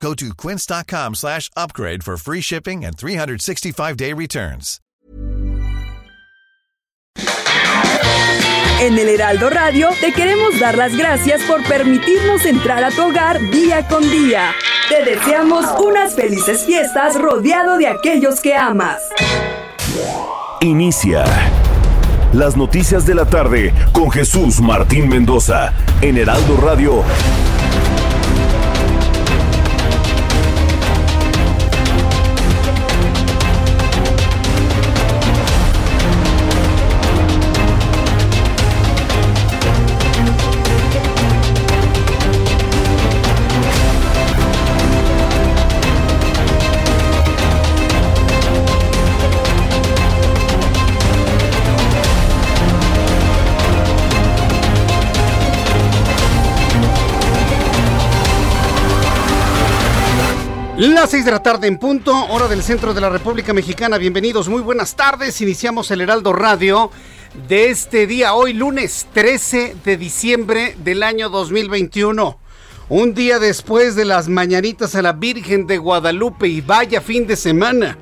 Go to quince.com slash upgrade for free shipping and 365-day returns. En el Heraldo Radio te queremos dar las gracias por permitirnos entrar a tu hogar día con día. Te deseamos unas felices fiestas rodeado de aquellos que amas. Inicia las noticias de la tarde con Jesús Martín Mendoza en Heraldo Radio. Las 6 de la tarde en punto, hora del centro de la República Mexicana. Bienvenidos, muy buenas tardes. Iniciamos el Heraldo Radio de este día, hoy lunes 13 de diciembre del año 2021. Un día después de las mañanitas a la Virgen de Guadalupe y vaya fin de semana.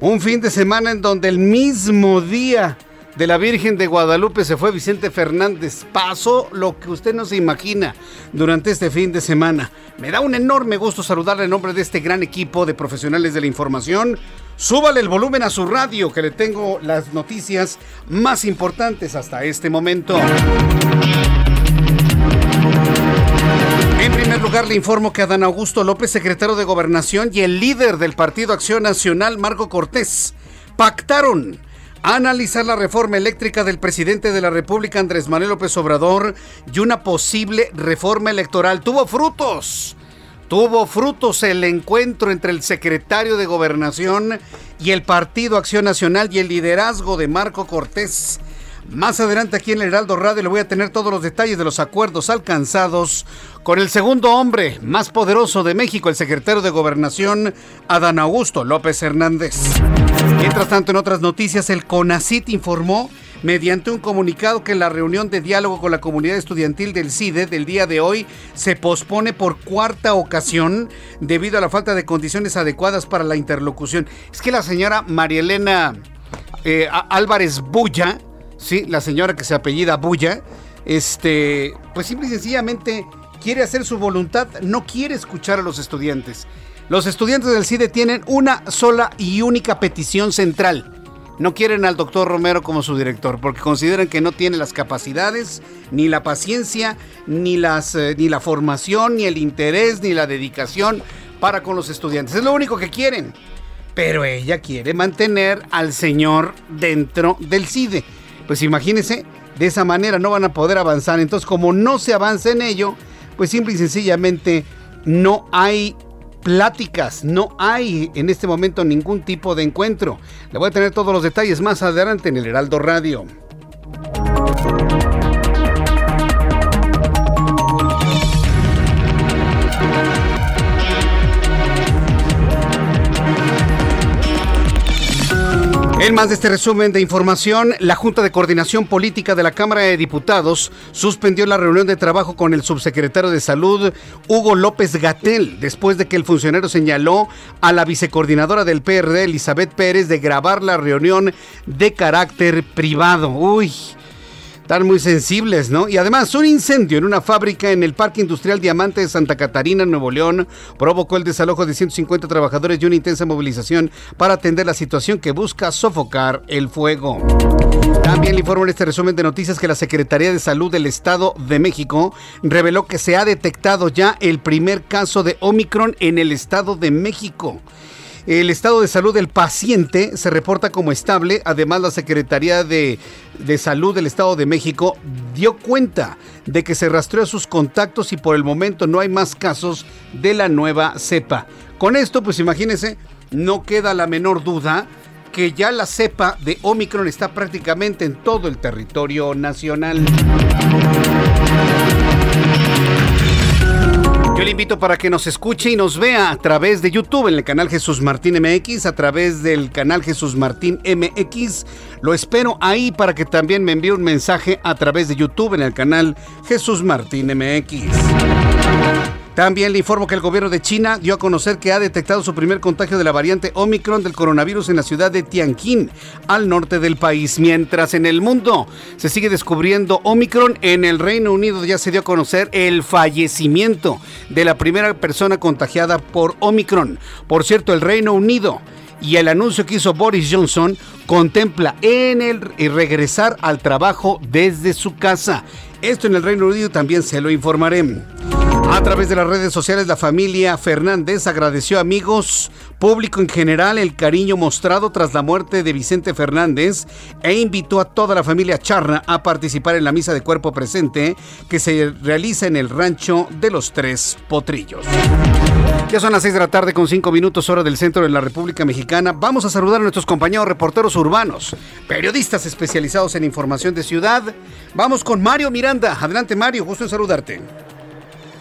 Un fin de semana en donde el mismo día de la Virgen de Guadalupe se fue Vicente Fernández. Pasó lo que usted no se imagina durante este fin de semana. Me da un enorme gusto saludarle en nombre de este gran equipo de profesionales de la información. Súbale el volumen a su radio que le tengo las noticias más importantes hasta este momento. En primer lugar, le informo que Adán Augusto López, secretario de Gobernación, y el líder del Partido Acción Nacional, Marco Cortés, pactaron analizar la reforma eléctrica del presidente de la República, Andrés Manuel López Obrador, y una posible reforma electoral. Tuvo frutos. Tuvo frutos el encuentro entre el secretario de Gobernación y el Partido Acción Nacional y el liderazgo de Marco Cortés. Más adelante aquí en el Heraldo Radio le voy a tener todos los detalles de los acuerdos alcanzados con el segundo hombre más poderoso de México, el secretario de Gobernación, Adán Augusto López Hernández. Mientras tanto, en otras noticias, el CONACIT informó mediante un comunicado que la reunión de diálogo con la comunidad estudiantil del CIDE del día de hoy se pospone por cuarta ocasión debido a la falta de condiciones adecuadas para la interlocución. Es que la señora María Elena eh, Álvarez Bulla, sí, la señora que se apellida Bulla, este, pues simple y sencillamente quiere hacer su voluntad, no quiere escuchar a los estudiantes. Los estudiantes del CIDE tienen una sola y única petición central. No quieren al doctor Romero como su director porque consideran que no tiene las capacidades, ni la paciencia, ni, las, eh, ni la formación, ni el interés, ni la dedicación para con los estudiantes. Es lo único que quieren. Pero ella quiere mantener al señor dentro del CIDE. Pues imagínense, de esa manera no van a poder avanzar. Entonces, como no se avanza en ello, pues simple y sencillamente no hay pláticas. No hay en este momento ningún tipo de encuentro. Le voy a tener todos los detalles más adelante en el Heraldo Radio. En más de este resumen de información, la Junta de Coordinación Política de la Cámara de Diputados suspendió la reunión de trabajo con el subsecretario de Salud, Hugo López Gatel, después de que el funcionario señaló a la vicecoordinadora del PRD, Elizabeth Pérez, de grabar la reunión de carácter privado. Uy. Están muy sensibles, ¿no? Y además, un incendio en una fábrica en el Parque Industrial Diamante de Santa Catarina, Nuevo León, provocó el desalojo de 150 trabajadores y una intensa movilización para atender la situación que busca sofocar el fuego. También le informo en este resumen de noticias que la Secretaría de Salud del Estado de México reveló que se ha detectado ya el primer caso de Omicron en el Estado de México. El estado de salud del paciente se reporta como estable. Además, la Secretaría de, Salud del Estado de México dio cuenta de que se rastreó sus contactos y por el momento no hay más casos de la nueva cepa. Con esto, pues imagínense, no queda la menor duda que ya la cepa de Omicron está prácticamente en todo el territorio nacional. Le invito para que nos escuche y nos vea a través de YouTube en el canal Jesús Martín MX, a través del canal Jesús Martín MX. Lo espero ahí para que también me envíe un mensaje a través de YouTube en el canal Jesús Martín MX. También le informo que el gobierno de China dio a conocer que ha detectado su primer contagio de la variante Omicron del coronavirus en la ciudad de Tianjin, al norte del país. Mientras en el mundo se sigue descubriendo Omicron, en el Reino Unido ya se dio a conocer el fallecimiento de la primera persona contagiada por Omicron. Por cierto, el Reino Unido y el anuncio que hizo Boris Johnson contempla en el regresar al trabajo desde su casa. Esto en el Reino Unido también se lo informaré. A través de las redes sociales, la familia Fernández agradeció a amigos, público en general, el cariño mostrado tras la muerte de Vicente Fernández e invitó a toda la familia Charna a participar en la misa de cuerpo presente que se realiza en el rancho de los Tres Potrillos. Ya son las 6 de la tarde con 5 minutos hora del centro de la República Mexicana. Vamos a saludar a nuestros compañeros reporteros urbanos, periodistas especializados en información de ciudad. Vamos con Mario Miranda. Adelante Mario, gusto en saludarte.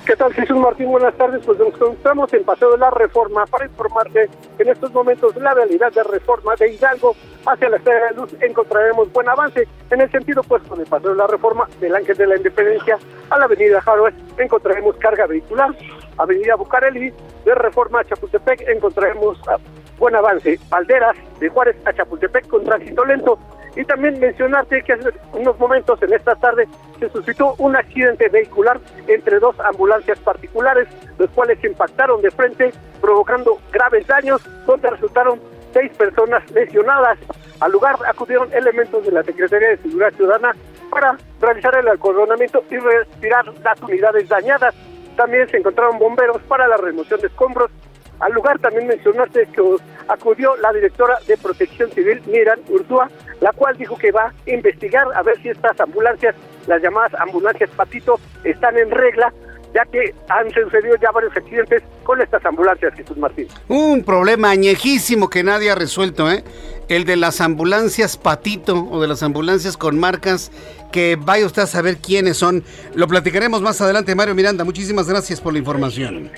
¿Qué tal, Jesús Martín? Buenas tardes. Pues nos encontramos en Paseo de la Reforma para informarte que en estos momentos la realidad de reforma de Hidalgo hacia la Estrella de Luz encontraremos buen avance. En el sentido pues con el Paseo de la Reforma del Ángel de la Independencia a la Avenida Harold encontraremos carga vehicular. Avenida Bucareli de Reforma a Chapultepec encontraremos ah, buen avance. Valderas de Juárez a Chapultepec con tránsito lento. Y también mencionarte que hace unos momentos en esta tarde se suscitó un accidente vehicular entre dos ambulancias particulares, los cuales se impactaron de frente, provocando graves daños, donde resultaron seis personas lesionadas. Al lugar acudieron elementos de la Secretaría de Seguridad Ciudadana para realizar el acordonamiento y retirar las unidades dañadas. También se encontraron bomberos para la remoción de escombros al lugar también mencionaste que acudió la directora de Protección Civil, Miran Urzúa, la cual dijo que va a investigar a ver si estas ambulancias, las llamadas ambulancias Patito, están en regla ya que han sucedido ya varios accidentes con estas ambulancias, Jesús Martín. Un problema añejísimo que nadie ha resuelto, ¿eh? El de las ambulancias Patito o de las ambulancias con marcas que vaya usted a saber quiénes son. Lo platicaremos más adelante, Mario Miranda. Muchísimas gracias por la información.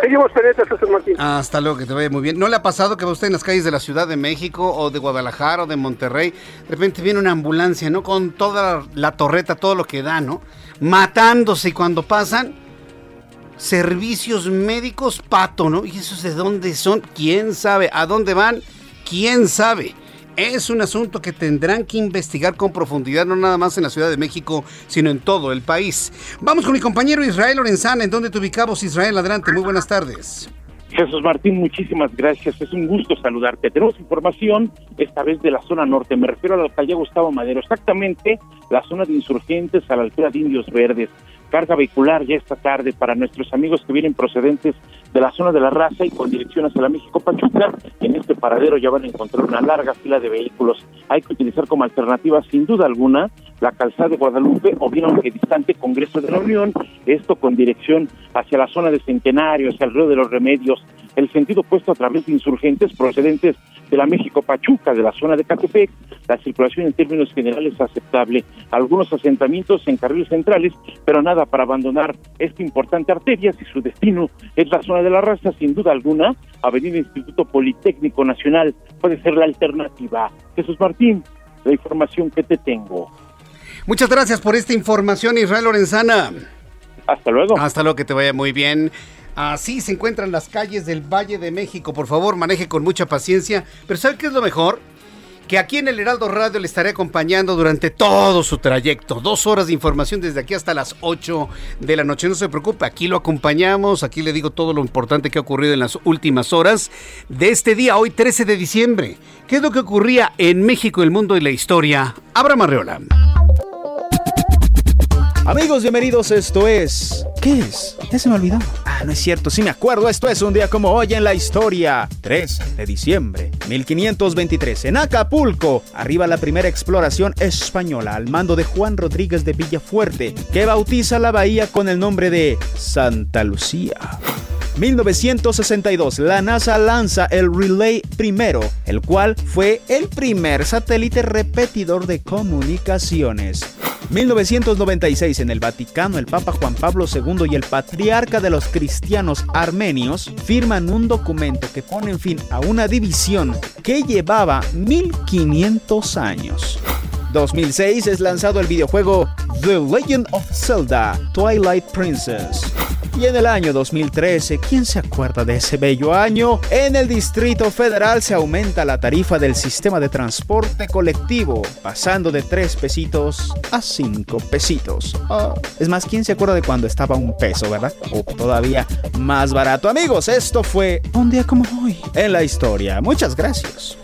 Seguimos Martín. Hasta luego, que te vaya muy bien. ¿No le ha pasado que va usted en las calles de la Ciudad de México o de Guadalajara o de Monterrey? De repente viene una ambulancia, ¿no? Con toda la torreta, todo lo que da, ¿no? Matándose y cuando pasan, servicios médicos pato, ¿no? ¿Y esos de dónde son? ¿Quién sabe? ¿A dónde van? ¿Quién sabe? Es un asunto que tendrán que investigar con profundidad, no nada más en la Ciudad de México, sino en todo el país. Vamos con mi compañero Israel Lorenzana, ¿en dónde te ubicamos, Israel? Adelante, muy buenas tardes. Jesús Martín, muchísimas gracias. Es un gusto saludarte. Tenemos información esta vez de la zona norte. Me refiero a la alcaldía Gustavo Madero, exactamente la zona de insurgentes a la altura de Indios Verdes carga vehicular ya esta tarde para nuestros amigos que vienen procedentes de la zona de la raza y con dirección hacia la México Pachuca. En este paradero ya van a encontrar una larga fila de vehículos. Hay que utilizar como alternativa, sin duda alguna, la calzada de Guadalupe o bien aunque distante Congreso de la Unión, esto con dirección hacia la zona de Centenario, hacia el río de los Remedios, el sentido puesto a través de insurgentes procedentes de la México Pachuca, de la zona de Catepec, la circulación en términos generales es aceptable. Algunos asentamientos en carriles centrales, pero nada para abandonar esta importante arteria si su destino es la zona de la raza, sin duda alguna, Avenida Instituto Politécnico Nacional puede ser la alternativa. Jesús Martín, la información que te tengo. Muchas gracias por esta información, Israel Lorenzana. Hasta luego. Hasta luego, que te vaya muy bien. Así se encuentran las calles del Valle de México. Por favor, maneje con mucha paciencia. Pero ¿sabe qué es lo mejor? Que aquí en el Heraldo Radio le estaré acompañando durante todo su trayecto. Dos horas de información desde aquí hasta las 8 de la noche. No se preocupe, aquí lo acompañamos. Aquí le digo todo lo importante que ha ocurrido en las últimas horas de este día, hoy 13 de diciembre. ¿Qué es lo que ocurría en México, el mundo y la historia? Abra Marreola. Amigos, bienvenidos, esto es... ¿Qué es? Ya se me olvidó. Ah, no es cierto, sí me acuerdo, esto es un día como hoy en la historia. 3 de diciembre, 1523, en Acapulco, arriba la primera exploración española al mando de Juan Rodríguez de Villafuerte, que bautiza la bahía con el nombre de Santa Lucía. 1962, la NASA lanza el Relay primero, el cual fue el primer satélite repetidor de comunicaciones. 1996 en el Vaticano el Papa Juan Pablo II y el patriarca de los cristianos armenios firman un documento que pone fin a una división que llevaba 1500 años. 2006 es lanzado el videojuego The Legend of Zelda Twilight Princess. Y en el año 2013, ¿quién se acuerda de ese bello año? En el Distrito Federal se aumenta la tarifa del sistema de transporte colectivo, pasando de 3 pesitos a 5 pesitos. Ah, es más, ¿quién se acuerda de cuando estaba un peso, verdad? O todavía más barato. Amigos, esto fue un día como hoy en la historia. Muchas gracias.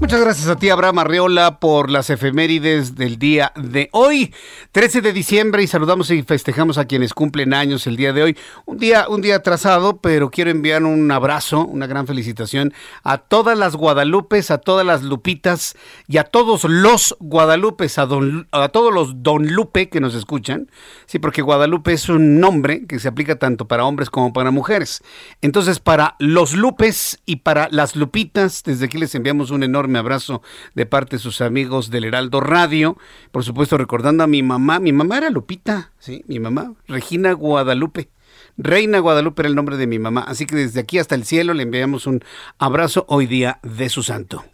Muchas gracias a ti, Abraham Arreola, por las efemérides del día de hoy, 13 de diciembre, y saludamos y festejamos a quienes cumplen años el día de hoy. Un día, un día atrasado, pero quiero enviar un abrazo, una gran felicitación a todas las Guadalupes, a todas las Lupitas y a todos los Guadalupes, a, a todos los Don Lupe que nos escuchan. Sí, porque Guadalupe es un nombre que se aplica tanto para hombres como para mujeres. Entonces, para los Lupes y para las Lupitas, desde aquí les enviamos un enorme abrazo de parte de sus amigos del Heraldo Radio. Por supuesto, recordando a mi mamá. Mi mamá era Lupita, ¿sí? Mi mamá, Regina Guadalupe. Reina Guadalupe era el nombre de mi mamá. Así que desde aquí hasta el cielo le enviamos un abrazo hoy día de su santo.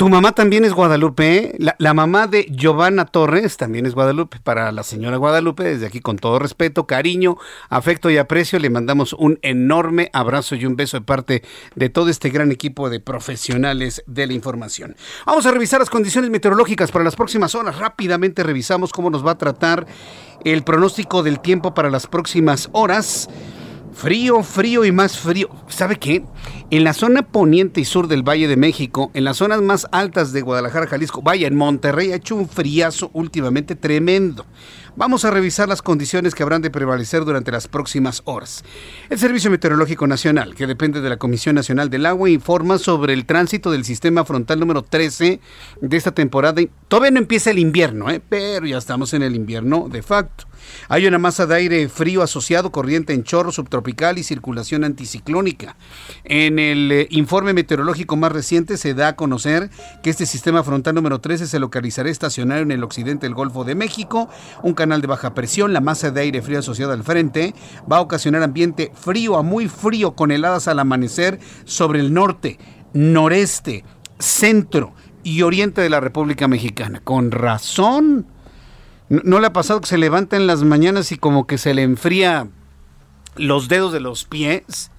Tu mamá también es Guadalupe. ¿eh? La, mamá de Giovanna Torres también es Guadalupe. Para la señora Guadalupe, desde aquí con todo respeto, cariño, afecto y aprecio, le mandamos un enorme abrazo y un beso de parte de todo este gran equipo de profesionales de la información. Vamos a revisar las condiciones meteorológicas para las próximas horas. Rápidamente revisamos cómo nos va a tratar el pronóstico del tiempo para las próximas horas. Frío, frío y más frío. ¿Sabe qué? En la zona poniente y sur del Valle de México, en las zonas más altas de Guadalajara, Jalisco, vaya, en Monterrey ha hecho un friazo últimamente tremendo. Vamos a revisar las condiciones que habrán de prevalecer durante las próximas horas. El Servicio Meteorológico Nacional, que depende de la Comisión Nacional del Agua, informa sobre el tránsito del sistema frontal número 13 de esta temporada. Todavía no empieza el invierno, ¿eh? pero ya estamos en el invierno de facto. Hay una masa de aire frío asociado, corriente en chorro subtropical y circulación anticiclónica. En el eh, informe meteorológico más reciente se da a conocer que este sistema frontal número 13 se localizará estacionario en el occidente del Golfo de México, un canal de baja presión, la masa de aire frío asociada al frente va a ocasionar ambiente frío a muy frío con heladas al amanecer sobre el norte, noreste, centro y oriente de la República Mexicana. Con razón ¿No, le ha pasado que se levanta en las mañanas y como que se le enfría los dedos de los pies?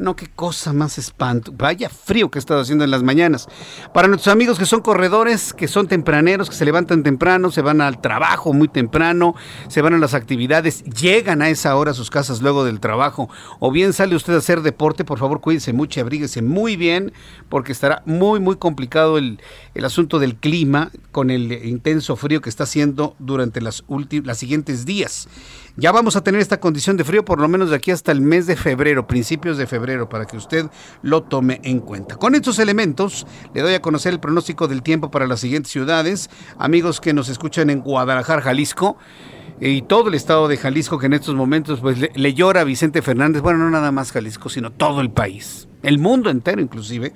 No, qué cosa más espanto. Vaya frío que he estado haciendo en las mañanas. Para nuestros amigos que son corredores, que son tempraneros, que se levantan temprano, se van al trabajo muy temprano, se van a las actividades, llegan a esa hora a sus casas luego del trabajo, o bien sale usted a hacer deporte, por favor cuídese mucho y abríguese muy bien, porque estará muy, muy complicado el, el asunto del clima con el intenso frío que está haciendo durante las, las siguientes días. Ya vamos a tener esta condición de frío por lo menos de aquí hasta el mes de febrero, principios de febrero, para que usted lo tome en cuenta. Con estos elementos, le doy a conocer el pronóstico del tiempo para las siguientes ciudades. Amigos que nos escuchan en Guadalajara, Jalisco y todo el estado de Jalisco que en estos momentos pues le, llora a Vicente Fernández, bueno, no nada más Jalisco, sino todo el país, el mundo entero inclusive.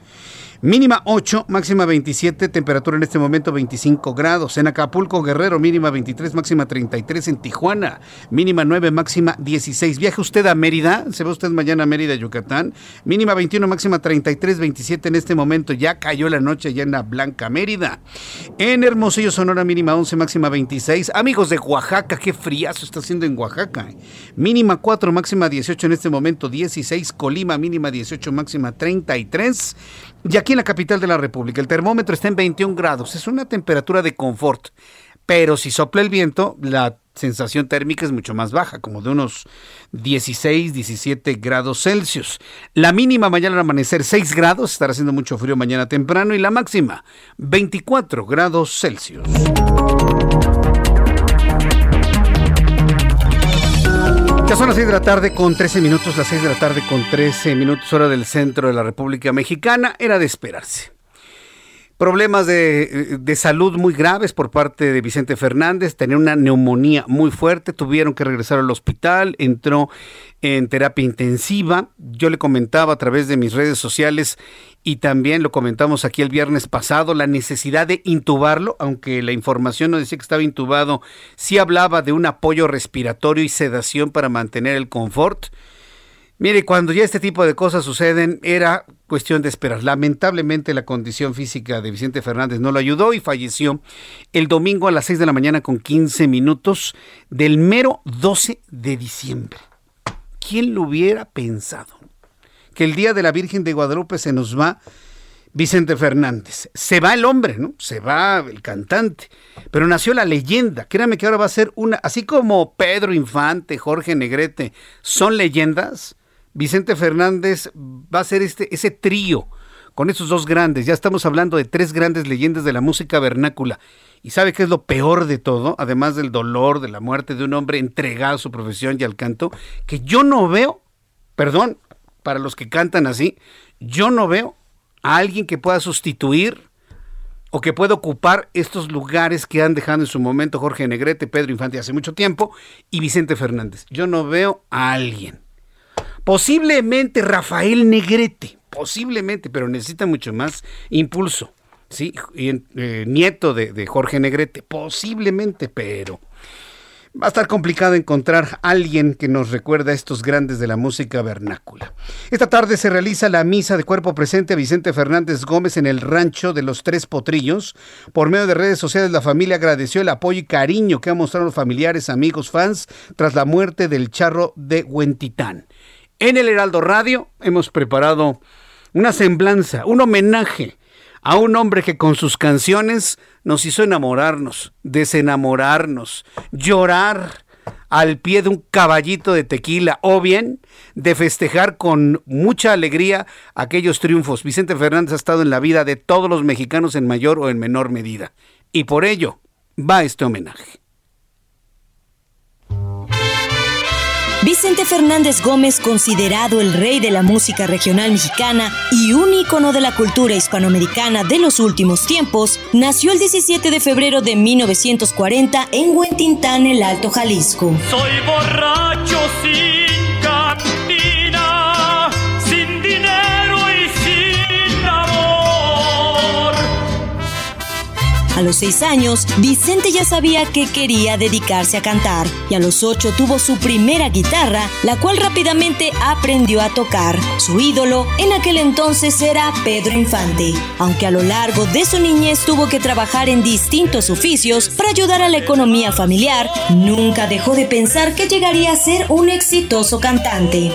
Mínima 8, máxima 27, temperatura en este momento 25 grados. En Acapulco, Guerrero, mínima 23, máxima 33. En Tijuana, mínima 9, máxima 16. Viaje usted a Mérida, se va usted mañana a Mérida, Yucatán. Mínima 21, máxima 33, 27 en este momento. Ya cayó la noche ya en la Blanca Mérida. En Hermosillo, Sonora, mínima 11, máxima 26. Amigos de Oaxaca, qué friazo está haciendo en Oaxaca. Mínima 4, máxima 18 en este momento, 16. Colima, mínima 18, máxima 33. Y aquí en la capital de la República, el termómetro está en 21 grados. Es una temperatura de confort. Pero si sopla el viento, la sensación térmica es mucho más baja, como de unos 16, 17 grados Celsius. La mínima mañana al amanecer 6 grados, estará haciendo mucho frío mañana temprano, y la máxima 24 grados Celsius. Ya son las 6 de la tarde con 13 minutos, las 6 de la tarde con 13 minutos hora del centro de la República Mexicana, era de esperarse. Problemas de, de, salud muy graves por parte de Vicente Fernández, tenía una neumonía muy fuerte, tuvieron que regresar al hospital, entró en terapia intensiva. Yo le comentaba a través de mis redes sociales y también lo comentamos aquí el viernes pasado, la necesidad de intubarlo, aunque la información no decía que estaba intubado, sí hablaba de un apoyo respiratorio y sedación para mantener el confort. Mire, cuando ya este tipo de cosas suceden, era cuestión de esperar. Lamentablemente la condición física de Vicente Fernández no lo ayudó y falleció el domingo a las 6 de la mañana con 15 minutos del mero 12 de diciembre. ¿Quién lo hubiera pensado? Que el día de la Virgen de Guadalupe se nos va Vicente Fernández. Se va el hombre, ¿no? Se va el cantante. Pero nació la leyenda. Créame que ahora va a ser una, así como Pedro Infante, Jorge Negrete, son leyendas Vicente Fernández va a ser este, ese trío con esos dos grandes. Ya estamos hablando de tres grandes leyendas de la música vernácula. ¿Y sabe qué es lo peor de todo? Además del dolor de la muerte de un hombre entregado a su profesión y al canto, que yo no veo, perdón, para los que cantan así, yo no veo a alguien que pueda sustituir o que pueda ocupar estos lugares que han dejado en su momento Jorge Negrete, Pedro Infante hace mucho tiempo y Vicente Fernández. Yo no veo a alguien. Posiblemente Rafael Negrete, posiblemente, pero necesita mucho más impulso. Sí, eh, nieto de, Jorge Negrete, posiblemente, pero va a estar complicado encontrar alguien que nos recuerda a estos grandes de la música vernácula. Esta tarde se realiza la misa de cuerpo presente a Vicente Fernández Gómez en el rancho de los Tres Potrillos. Por medio de redes sociales, la familia agradeció el apoyo y cariño que han mostrado los familiares, amigos, fans tras la muerte del charro de Huentitán. En el Heraldo Radio hemos preparado una semblanza, un homenaje a un hombre que con sus canciones nos hizo enamorarnos, desenamorarnos, llorar al pie de un caballito de tequila o bien de festejar con mucha alegría aquellos triunfos. Vicente Fernández ha estado en la vida de todos los mexicanos en mayor o en menor medida y por ello va este homenaje. Vicente Fernández Gómez, considerado el rey de la música regional mexicana y un ícono de la cultura hispanoamericana de los últimos tiempos, nació el 17 de febrero de 1940 en Huentintán, el Alto Jalisco. Soy borracho sin A los seis años, Vicente ya sabía que quería dedicarse a cantar y a los ocho tuvo su primera guitarra, la cual rápidamente aprendió a tocar. Su ídolo en aquel entonces era Pedro Infante, aunque a lo largo de su niñez tuvo que trabajar en distintos oficios para ayudar a la economía familiar, nunca dejó de pensar que llegaría a ser un exitoso cantante.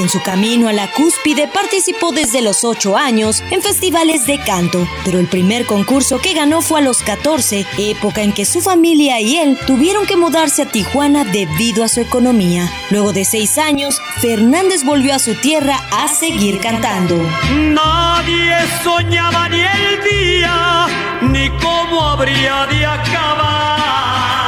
En su camino a la cúspide participó desde los 8 años en festivales de canto, pero el primer concurso que ganó fue a los 14, época en que su familia y él tuvieron que mudarse a Tijuana debido a su economía. Luego de 6 años, Fernández volvió a su tierra a seguir cantando. Nadie soñaba ni el día, ni cómo habría de acabar.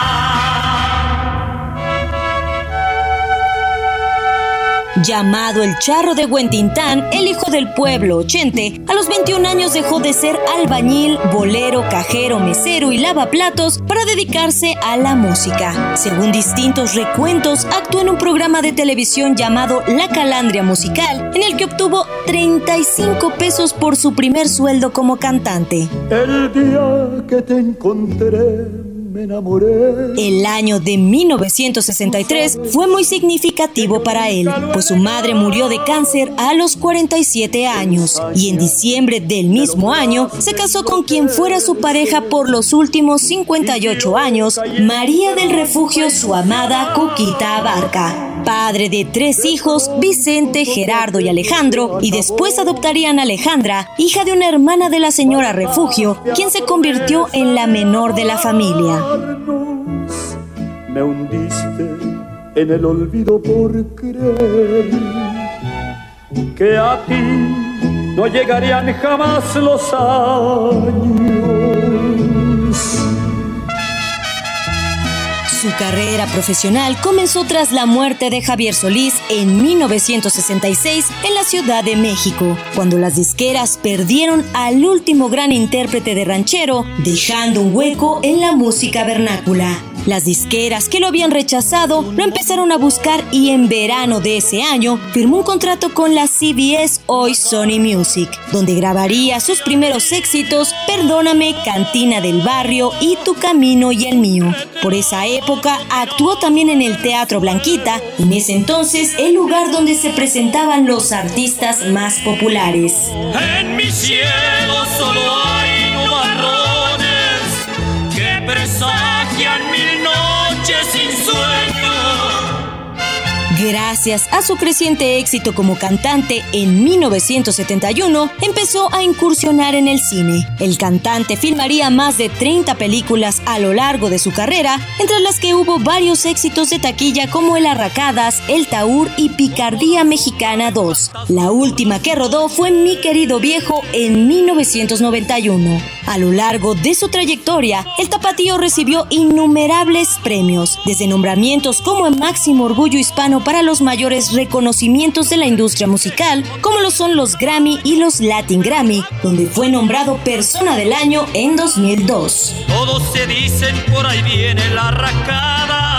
Llamado el Charro de Huentintán, el hijo del pueblo ochente, a los 21 años dejó de ser albañil, bolero, cajero, mesero y lavaplatos para dedicarse a la música. Según distintos recuentos, actuó en un programa de televisión llamado La Calandria Musical, en el que obtuvo 35 pesos por su primer sueldo como cantante. El día que te me enamoré. El año de 1963 fue muy significativo para él, pues su madre murió de cáncer a los 47 años y en diciembre del mismo año se casó con quien fuera su pareja por los últimos 58 años, María del Refugio, su amada Cuquita Abarca. Padre de tres hijos, Vicente, Gerardo y Alejandro, y después adoptarían a Alejandra, hija de una hermana de la señora Refugio, quien se convirtió en la menor de la familia. Me hundiste en el olvido por creer que a ti no llegarían jamás los años. Su carrera profesional comenzó tras la muerte de Javier Solís en 1966 en la Ciudad de México, cuando las disqueras perdieron al último gran intérprete de ranchero, dejando un hueco en la música vernácula. Las disqueras que lo habían rechazado lo empezaron a buscar y en verano de ese año firmó un contrato con la CBS Hoy Sony Music, donde grabaría sus primeros éxitos Perdóname, Cantina del Barrio y Tu Camino y el Mío. Por esa época actuó también en el Teatro Blanquita, en ese entonces el lugar donde se presentaban los artistas más populares. En solo hay nubarrones Gracias a su creciente éxito como cantante en 1971, empezó a incursionar en el cine. El cantante filmaría más de 30 películas a lo largo de su carrera, entre las que hubo varios éxitos de taquilla como El Arracadas, El Taur y Picardía Mexicana 2. La última que rodó fue Mi querido viejo en 1991. A lo largo de su trayectoria, el tapatío recibió innumerables premios, desde nombramientos como el máximo orgullo hispano para los mayores reconocimientos de la industria musical, como lo son los Grammy y los Latin Grammy, donde fue nombrado Persona del Año en 2002. Todos se dicen por ahí viene la racada.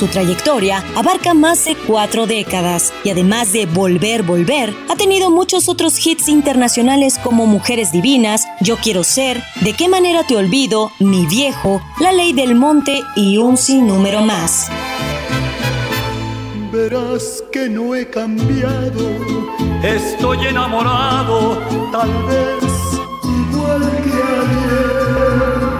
Su trayectoria abarca más de cuatro décadas y además de Volver, Volver, ha tenido muchos otros hits internacionales como Mujeres Divinas, Yo Quiero Ser, De qué manera te olvido, Mi Viejo, La Ley del Monte y un sinnúmero más. Verás que no he cambiado, estoy enamorado, tal vez igual que ayer.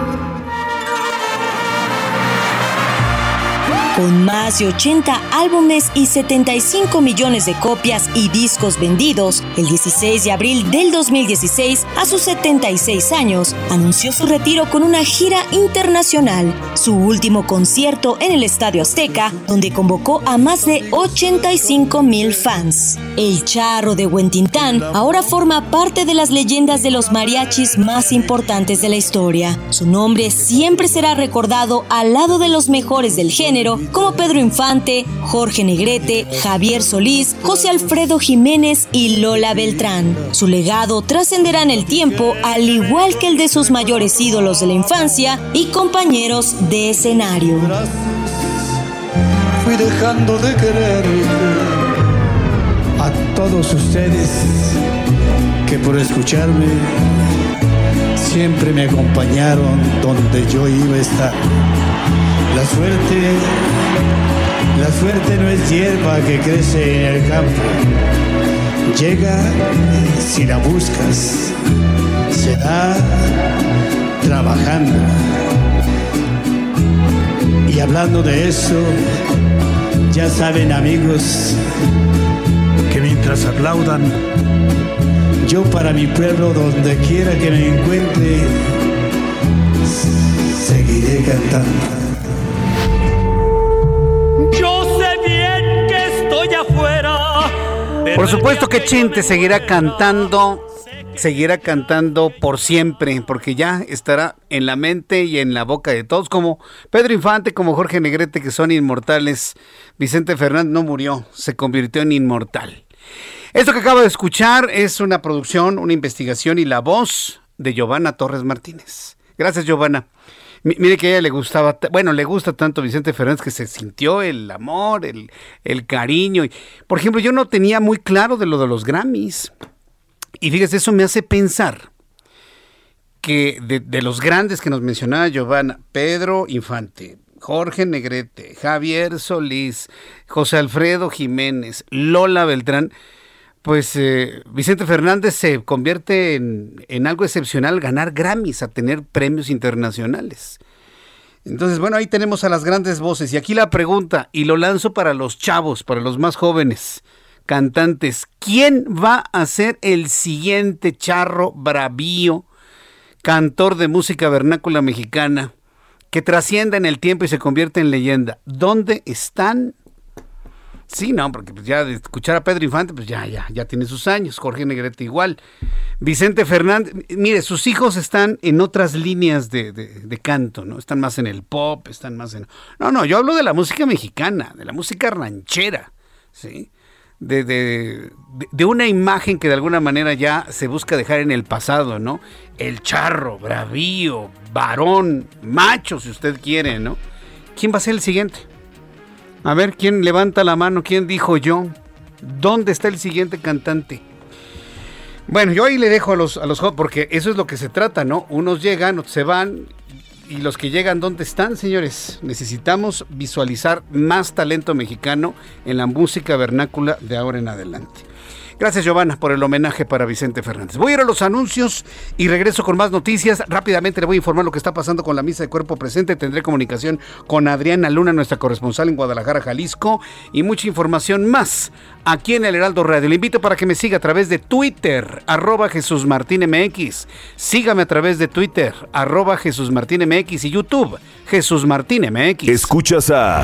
Con más de 80 álbumes y 75 millones de copias y discos vendidos, el 16 de abril del 2016, a sus 76 años, anunció su retiro con una gira internacional. Su último concierto en el Estadio Azteca, donde convocó a más de 85 mil fans. El Charro de Huentintán ahora forma parte de las leyendas de los mariachis más importantes de la historia. Su nombre siempre será recordado al lado de los mejores del género como Pedro Infante, Jorge Negrete, Javier Solís, José Alfredo Jiménez y Lola Beltrán. Su legado trascenderá en el tiempo, al igual que el de sus mayores ídolos de la infancia y compañeros de escenario. Fui dejando de quererte a todos ustedes que por escucharme siempre me acompañaron donde yo iba a estar. La suerte, la suerte no es hierba que crece en el campo. Llega si la buscas, se da trabajando. Y hablando de eso, ya saben amigos que mientras aplaudan, yo para mi pueblo, donde quiera que me encuentre, seguiré cantando. Por supuesto que Chente me seguirá cantando, seguirá cantando por siempre, porque ya estará en la mente y en la boca de todos, como Pedro Infante, como Jorge Negrete, que son inmortales. Vicente Fernández no murió, se convirtió en inmortal. Esto que acabo de escuchar es una producción, una investigación y la voz de Giovanna Torres Martínez. Gracias, Giovanna. Mi- Mire que a ella le gustaba, ta- bueno, le gusta tanto Vicente Fernández que se sintió el amor, el, el cariño. Por ejemplo, yo no tenía muy claro de lo de los Grammys. Y fíjese, eso me hace pensar que de, de los grandes que nos mencionaba Giovanna, Pedro Infante, Jorge Negrete, Javier Solís, José Alfredo Jiménez, Lola Beltrán, pues eh, Vicente Fernández se convierte en, en algo excepcional ganar Grammys, a tener premios internacionales. Entonces, bueno, ahí tenemos a las grandes voces. Y aquí la pregunta, y lo lanzo para los chavos, para los más jóvenes cantantes. ¿Quién va a ser el siguiente charro bravío, cantor de música vernácula mexicana, que trascienda en el tiempo y se convierte en leyenda? ¿Dónde están? Sí, no, porque pues ya de escuchar a Pedro Infante, pues ya, ya, ya tiene sus años. Jorge Negrete igual. Vicente Fernández, mire, sus hijos están en otras líneas de, de, canto, ¿no? Están más en el pop, están más en... No, no, yo hablo de la música mexicana, de la música ranchera, ¿sí? De, de, de, una imagen que de alguna manera ya se busca dejar en el pasado, ¿no? El charro, bravío, varón, macho, si usted quiere, ¿no? ¿Quién va a ser el siguiente? A ver, ¿quién levanta la mano? ¿Quién dijo yo? ¿Dónde está el siguiente cantante? Bueno, yo ahí le dejo a los, a los jóvenes, porque eso es lo que se trata, ¿no? Unos llegan, otros se van, y los que llegan, ¿dónde están, señores? Necesitamos visualizar más talento mexicano en la música vernácula de ahora en adelante. Gracias, Giovanna, por el homenaje para Vicente Fernández. Voy a ir a los anuncios y regreso con más noticias. Rápidamente le voy a informar lo que está pasando con la misa de cuerpo presente. Tendré comunicación con Adriana Luna, nuestra corresponsal en Guadalajara, Jalisco, y mucha información más aquí en el Heraldo Radio. Le invito para que me siga a través de Twitter, arroba Jesús Martín MX. Sígame a través de Twitter, arroba Jesús Martín MX y YouTube, Jesús Martín MX. Escuchas a...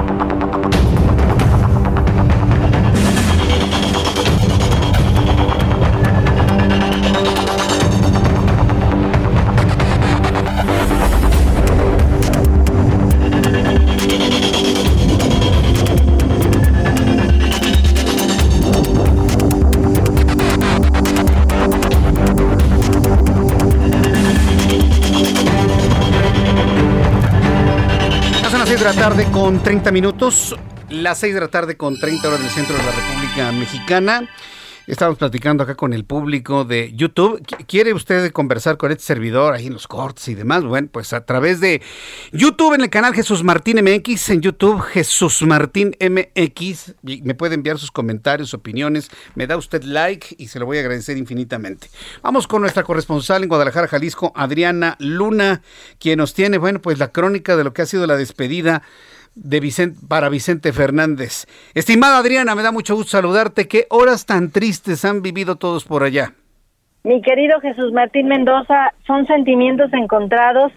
De la tarde con 30 minutos, las 6 de la tarde con 30 horas del centro de la República Mexicana. Estamos platicando acá con el público de YouTube. ¿Quiere usted conversar con este servidor ahí en los cortes y demás? Bueno, pues a través de YouTube en el canal Jesús Martín MX, en YouTube Jesús Martín MX. Me puede enviar sus comentarios, opiniones. Me da usted like y se lo voy a agradecer infinitamente. Vamos con nuestra corresponsal en Guadalajara, Jalisco, Adriana Luna, quien nos tiene, bueno, pues la crónica de lo que ha sido la despedida de Vicente, para Vicente Fernández. Estimada Adriana, me da mucho gusto saludarte. ¿Qué horas tan tristes han vivido todos por allá? Mi querido Jesús Martín Mendoza, son sentimientos encontrados.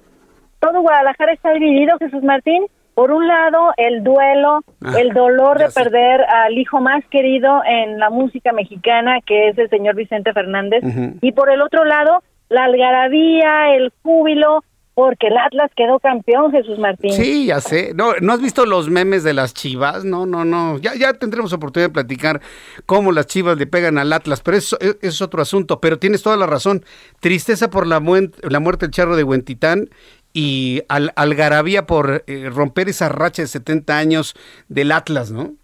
Todo Guadalajara está dividido, Jesús Martín. Por un lado, el duelo, ah, el dolor de perder al hijo más querido en la música mexicana, que es el señor Vicente Fernández. Y por el otro lado, la algarabía, el júbilo, porque el Atlas quedó campeón, Jesús Martín. Sí, ya sé. No, ¿no has visto los memes de las chivas? No, no, no. Ya, ya tendremos oportunidad de platicar cómo las chivas le pegan al Atlas, pero eso, es otro asunto. Pero tienes toda la razón. Tristeza por la, la muerte del charro de Huentitán y al, algarabía por eh, romper esa racha de 70 años del Atlas, ¿no?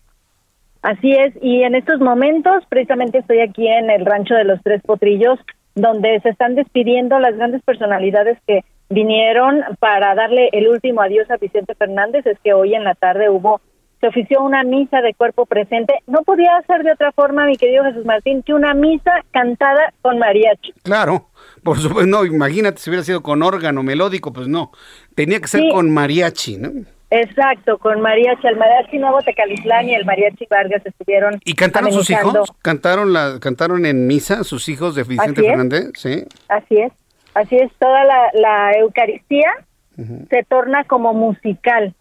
Así es. Y en estos momentos, precisamente estoy aquí en el rancho de los Tres Potrillos, donde se están despidiendo las grandes personalidades que vinieron para darle el último adiós a Vicente Fernández, es que hoy en la tarde hubo, se ofició una misa de cuerpo presente. No podía ser de otra forma, mi querido Jesús Martín, que una misa cantada con mariachi. Claro, por supuesto, no, imagínate si hubiera sido con órgano melódico, pues no, tenía que ser con mariachi, ¿no? Exacto, con mariachi, el mariachi Nuevo Tecalitlán y el mariachi Vargas estuvieron. ¿Y cantaron sus hijos? ¿Cantaron la, cantaron en misa sus hijos de Vicente Fernández? Sí. Así es. Así es, toda la, Eucaristía se torna como musical.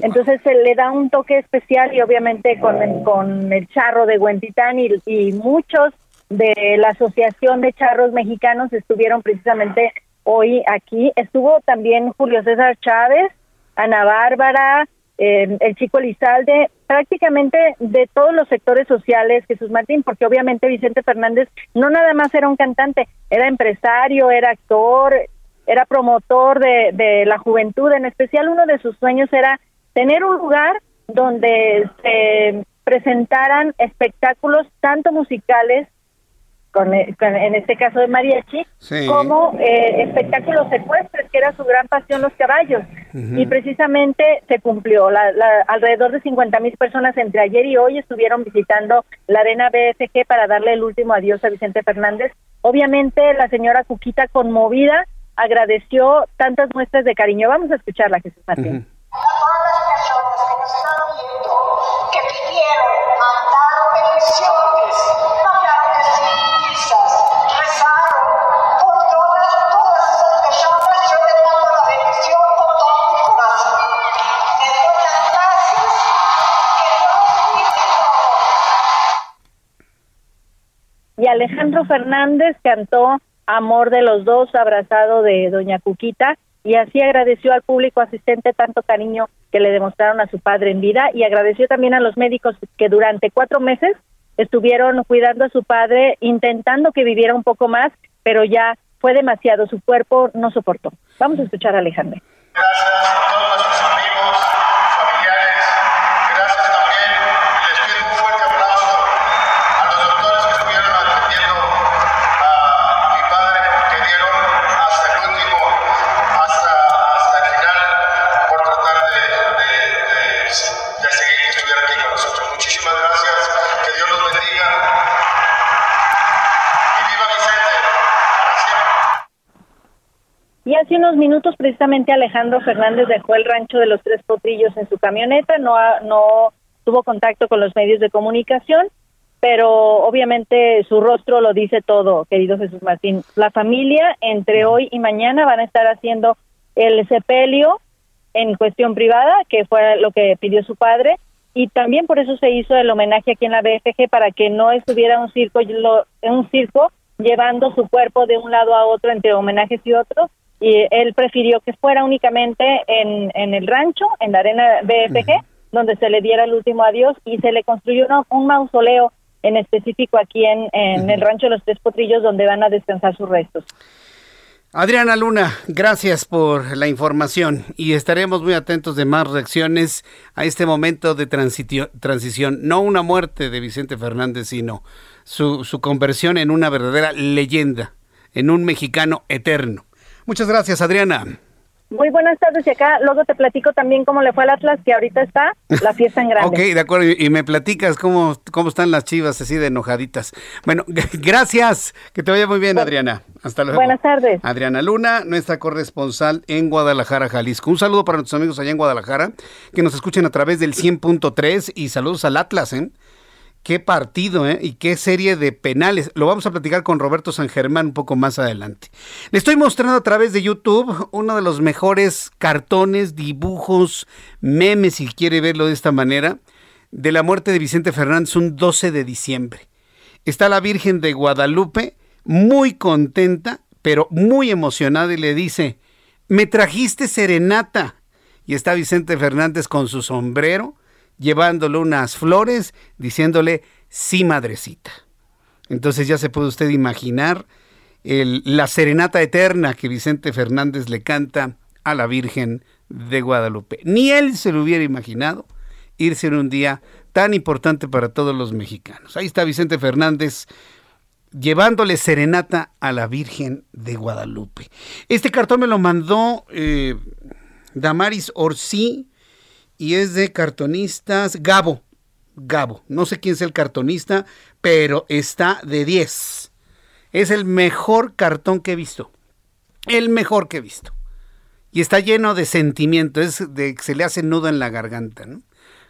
Entonces se le da un toque especial y obviamente con el, con el charro de Huentitán y, y muchos de la Asociación de Charros Mexicanos estuvieron precisamente hoy aquí. Estuvo también Julio César Chávez, Ana Bárbara, eh, el chico Lizalde, prácticamente de todos los sectores sociales, Jesús Martín, porque obviamente Vicente Fernández no nada más era un cantante, era empresario, era actor, era promotor de la juventud, en especial uno de sus sueños era tener un lugar donde se presentaran espectáculos tanto musicales con, en este caso de mariachi, como eh, espectáculos secuestres, que era su gran pasión los caballos. y precisamente se cumplió. La, alrededor de 50 mil personas entre ayer y hoy estuvieron visitando la arena BFG para darle el último adiós a Vicente Fernández. Obviamente la señora Cuquita conmovida agradeció tantas muestras de cariño. Vamos a escucharla, Jesús Martín. A todas las personas que nos están viendo, que pidieron, mandaron Y Alejandro Fernández cantó Amor de los dos, abrazado de Doña Cuquita, y así agradeció al público asistente tanto cariño que le demostraron a su padre en vida y agradeció también a los médicos que durante cuatro meses estuvieron cuidando a su padre, intentando que viviera un poco más, pero ya fue demasiado, su cuerpo no soportó. Vamos a escuchar a Alejandro. Hace unos minutos precisamente Alejandro Fernández dejó el rancho de los Tres Potrillos en su camioneta, no, no tuvo contacto con los medios de comunicación, pero obviamente su rostro lo dice todo, querido Jesús Martín. La familia entre hoy y mañana van a estar haciendo el sepelio en cuestión privada, que fue lo que pidió su padre, y también por eso se hizo el homenaje aquí en la BFG para que no estuviera un circo, un circo llevando su cuerpo de un lado a otro entre homenajes y otros, y él prefirió que fuera únicamente en, en el rancho, en la arena BFG, donde se le diera el último adiós y se le construyó un mausoleo en específico aquí en, en el rancho de los Tres Potrillos, donde van a descansar sus restos. Adriana Luna, gracias por la información y estaremos muy atentos de más reacciones a este momento de transición. No una muerte de Vicente Fernández, sino su, su conversión en una verdadera leyenda, en un mexicano eterno. Muchas gracias, Adriana. Muy buenas tardes y acá luego te platico también cómo le fue al Atlas, que ahorita está la fiesta en grande. ok, de acuerdo, y me platicas cómo, cómo están las chivas así de enojaditas. Bueno, gracias, que te vaya muy bien, Adriana. Hasta luego. Buenas tardes. Adriana Luna, nuestra corresponsal en Guadalajara, Jalisco. Un saludo para nuestros amigos allá en Guadalajara, que nos escuchen a través del 100.3 y saludos al Atlas, ¿eh? Qué partido, ¿eh? Y qué serie de penales. Lo vamos a platicar con Roberto San Germán un poco más adelante. Le estoy mostrando a través de YouTube uno de los mejores cartones, dibujos, memes, si quiere verlo de esta manera, de la muerte de Vicente Fernández un 12 de diciembre. Está la Virgen de Guadalupe muy contenta, pero muy emocionada y le dice, me trajiste serenata. Y está Vicente Fernández con su sombrero llevándole unas flores, diciéndole, sí, madrecita. Entonces ya se puede usted imaginar la serenata eterna que Vicente Fernández le canta a la Virgen de Guadalupe. Ni él se lo hubiera imaginado irse en un día tan importante para todos los mexicanos. Ahí está Vicente Fernández llevándole serenata a la Virgen de Guadalupe. Este cartón me lo mandó eh, Damaris Orsi y es de cartonistas Gabo. Gabo. No sé quién es el cartonista, pero está de 10. Es el mejor cartón que he visto. El mejor que he visto. Y está lleno de sentimiento, es de que se le hace nudo en la garganta, ¿no?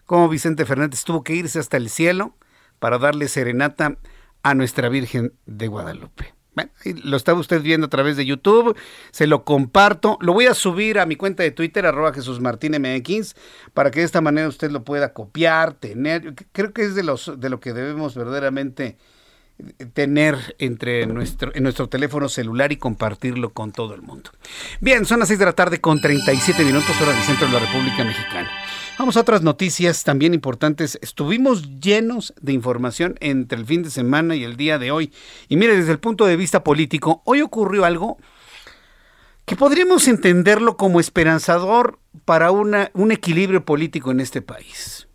Como Vicente Fernández tuvo que irse hasta el cielo para darle serenata a nuestra Virgen de Guadalupe. Bueno, lo está usted viendo a través de YouTube, se lo comparto, lo voy a subir a mi cuenta de Twitter, arroba Jesús MX, para que de esta manera usted lo pueda copiar, tener, creo que es de, los, de lo que debemos verdaderamente tener entre nuestro, en nuestro teléfono celular y compartirlo con todo el mundo. Bien, son las 6 de la tarde con 37 minutos hora del centro de la República Mexicana. Vamos a otras noticias también importantes. Estuvimos llenos de información entre el fin de semana y el día de hoy. Y mire, desde el punto de vista político, hoy ocurrió algo que podríamos entenderlo como esperanzador para una, un equilibrio político en este país.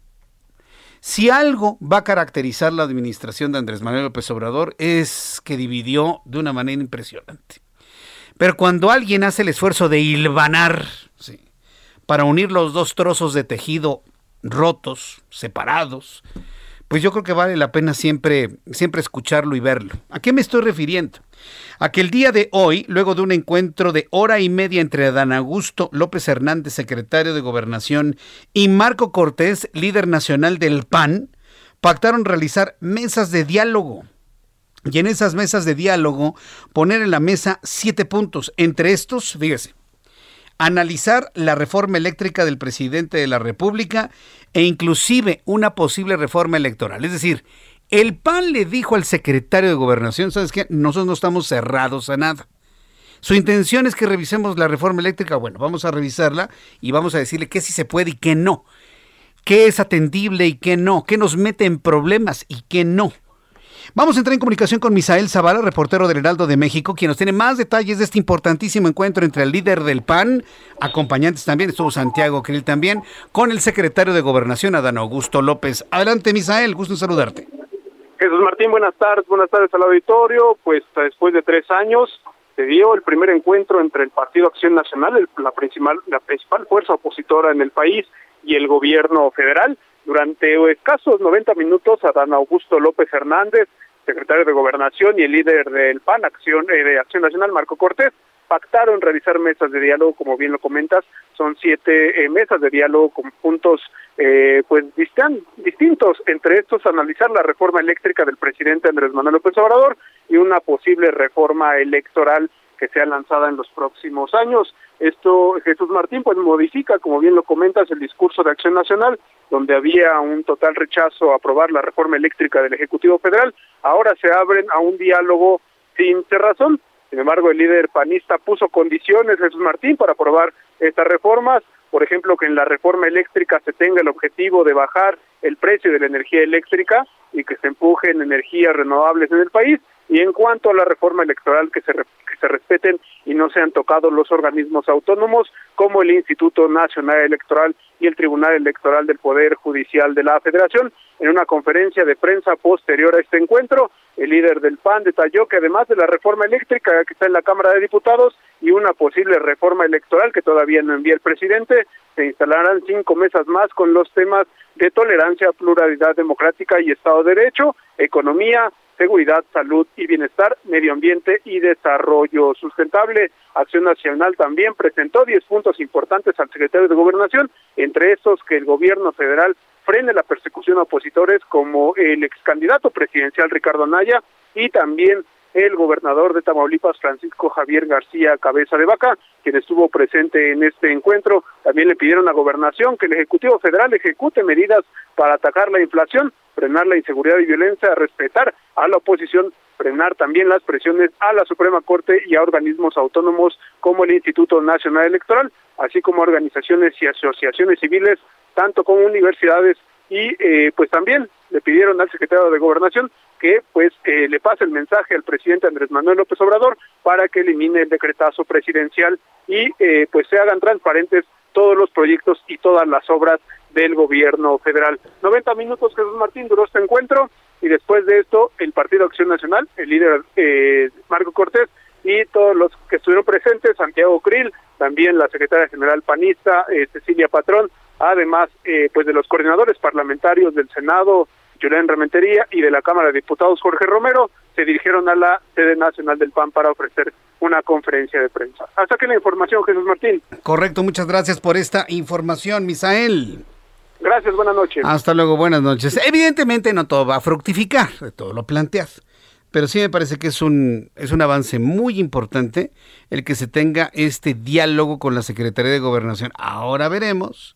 Si algo va a caracterizar la administración de Andrés Manuel López Obrador es que dividió de una manera impresionante. Pero cuando alguien hace el esfuerzo de hilvanar, sí, para unir los dos trozos de tejido rotos, separados, pues yo creo que vale la pena siempre, siempre escucharlo y verlo. ¿A qué me estoy refiriendo? A que el día de hoy, luego de un encuentro de hora y media entre Adán Augusto López Hernández, secretario de Gobernación, y Marco Cortés, líder nacional del PAN, pactaron realizar mesas de diálogo. Y en esas mesas de diálogo poner en la mesa siete puntos. Entre estos, fíjese, analizar la reforma eléctrica del presidente de la República e inclusive una posible reforma electoral. Es decir, el PAN le dijo al secretario de Gobernación, ¿sabes qué? Nosotros no estamos cerrados a nada. Su intención es que revisemos la reforma eléctrica. Bueno, vamos a revisarla y vamos a decirle qué sí se puede y qué no. Qué es atendible y qué no. Qué nos mete en problemas y qué no. Vamos a entrar en comunicación con Misael Zavala, reportero del Heraldo de México, quien nos tiene más detalles de este importantísimo encuentro entre el líder del PAN, acompañantes también, estuvo Santiago Krill también, con el secretario de Gobernación, Adán Augusto López. Adelante, Misael, gusto en saludarte. Jesús Martín, buenas tardes, buenas tardes al auditorio. Pues después de tres años se dio el primer encuentro entre el Partido Acción Nacional, la, principal, la principal fuerza opositora en el país, y el gobierno federal. Durante escasos 90 minutos, Adán Augusto López Hernández, secretario de Gobernación y el líder del PAN, Acción, eh, de Acción Nacional, Marco Cortés, pactaron realizar mesas de diálogo, como bien lo comentas, son siete eh, mesas de diálogo con puntos eh, pues distintos, entre estos analizar la reforma eléctrica del presidente Andrés Manuel López Obrador y una posible reforma electoral que sea lanzada en los próximos años. Esto, Jesús Martín, pues modifica, como bien lo comentas, el discurso de Acción Nacional, donde había un total rechazo a aprobar la reforma eléctrica del Ejecutivo Federal. Ahora se abren a un diálogo sin cerrazón. Sin embargo, el líder panista puso condiciones, Jesús Martín, para aprobar estas reformas. Por ejemplo, que en la reforma eléctrica se tenga el objetivo de bajar el precio de la energía eléctrica y que se empujen energías renovables en el país. Y en cuanto a la reforma electoral, que se, que se respeten y no sean tocados los organismos autónomos como el Instituto Nacional Electoral y el Tribunal Electoral del Poder Judicial de la Federación. En una conferencia de prensa posterior a este encuentro, el líder del PAN detalló que además de la reforma eléctrica que está en la Cámara de Diputados y una posible reforma electoral que todavía no envía el presidente, se instalarán cinco mesas más con los temas de tolerancia, pluralidad democrática y Estado de Derecho, economía, seguridad, salud y bienestar, medio ambiente y desarrollo sustentable. Acción Nacional también presentó 10 puntos importantes al secretario de Gobernación, entre esos que el gobierno federal frene la persecución a opositores como el ex candidato presidencial Ricardo Anaya y también el gobernador de Tamaulipas, Francisco Javier García Cabeza de Vaca, quien estuvo presente en este encuentro. También le pidieron a Gobernación que el Ejecutivo Federal ejecute medidas para atacar la inflación, frenar la inseguridad y violencia, respetar a la oposición, frenar también las presiones a la Suprema Corte y a organismos autónomos como el Instituto Nacional Electoral, así como organizaciones y asociaciones civiles, tanto como universidades y eh, pues también le pidieron al secretario de Gobernación que pues eh, le pase el mensaje al presidente Andrés Manuel López Obrador para que elimine el decretazo presidencial y eh, pues se hagan transparentes todos los proyectos y todas las obras del gobierno federal. 90 minutos Jesús Martín duró este encuentro y después de esto el Partido Acción Nacional, el líder eh, Marco Cortés y todos los que estuvieron presentes, Santiago Krill, también la secretaria general panista Cecilia Patrón, además eh, pues de los coordinadores parlamentarios del Senado, Julián Rementería, y de la Cámara de Diputados, Jorge Romero, se dirigieron a la sede nacional del PAN para ofrecer una conferencia de prensa. Hasta aquí la información, Jesús Martín. Correcto, muchas gracias por esta información, Misael. Gracias, buenas noches. Hasta luego, buenas noches. Evidentemente no todo va a fructificar, de todo lo planteado. Pero sí me parece que es un, es un avance muy importante el que se tenga este diálogo con la Secretaría de Gobernación. Ahora veremos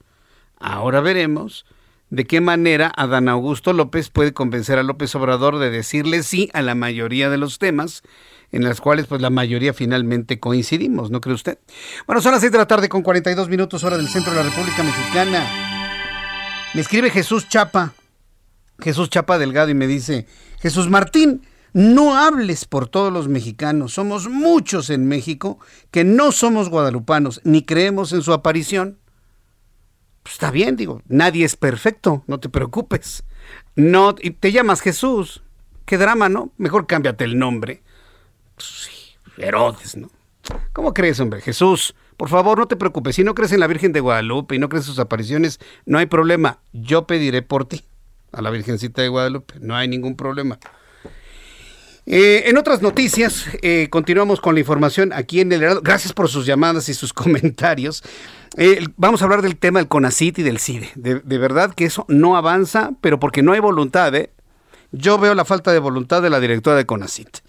Ahora veremos de qué manera Adán Augusto López puede convencer a López Obrador de decirle sí a la mayoría de los temas en los cuales pues la mayoría finalmente coincidimos, ¿no cree usted? Bueno, son las 6 de la tarde con 42 minutos hora del centro de la República Mexicana. Me escribe Jesús Chapa, Jesús Chapa Delgado y me dice, Jesús Martín, no hables por todos los mexicanos, somos muchos en México que no somos guadalupanos ni creemos en su aparición. Pues está bien, digo, nadie es perfecto, no te preocupes. No, y te llamas Jesús. Qué drama, ¿no? Mejor cámbiate el nombre. Pues sí, Herodes, ¿no? ¿Cómo crees, hombre? Jesús, Por favor, no te preocupes. Si no crees en la Virgen de Guadalupe y no crees en sus apariciones, no hay problema. Yo pediré por ti a la Virgencita de Guadalupe. No hay ningún problema. Eh, en otras noticias, eh, continuamos con la información aquí en el Heraldo. Gracias por sus llamadas y sus comentarios. Eh, vamos a hablar del tema del CONACIT y del CIDE. De, de, verdad que eso no avanza, pero porque no hay voluntad, ¿eh? Yo veo la falta de voluntad de la directora de CONACIT.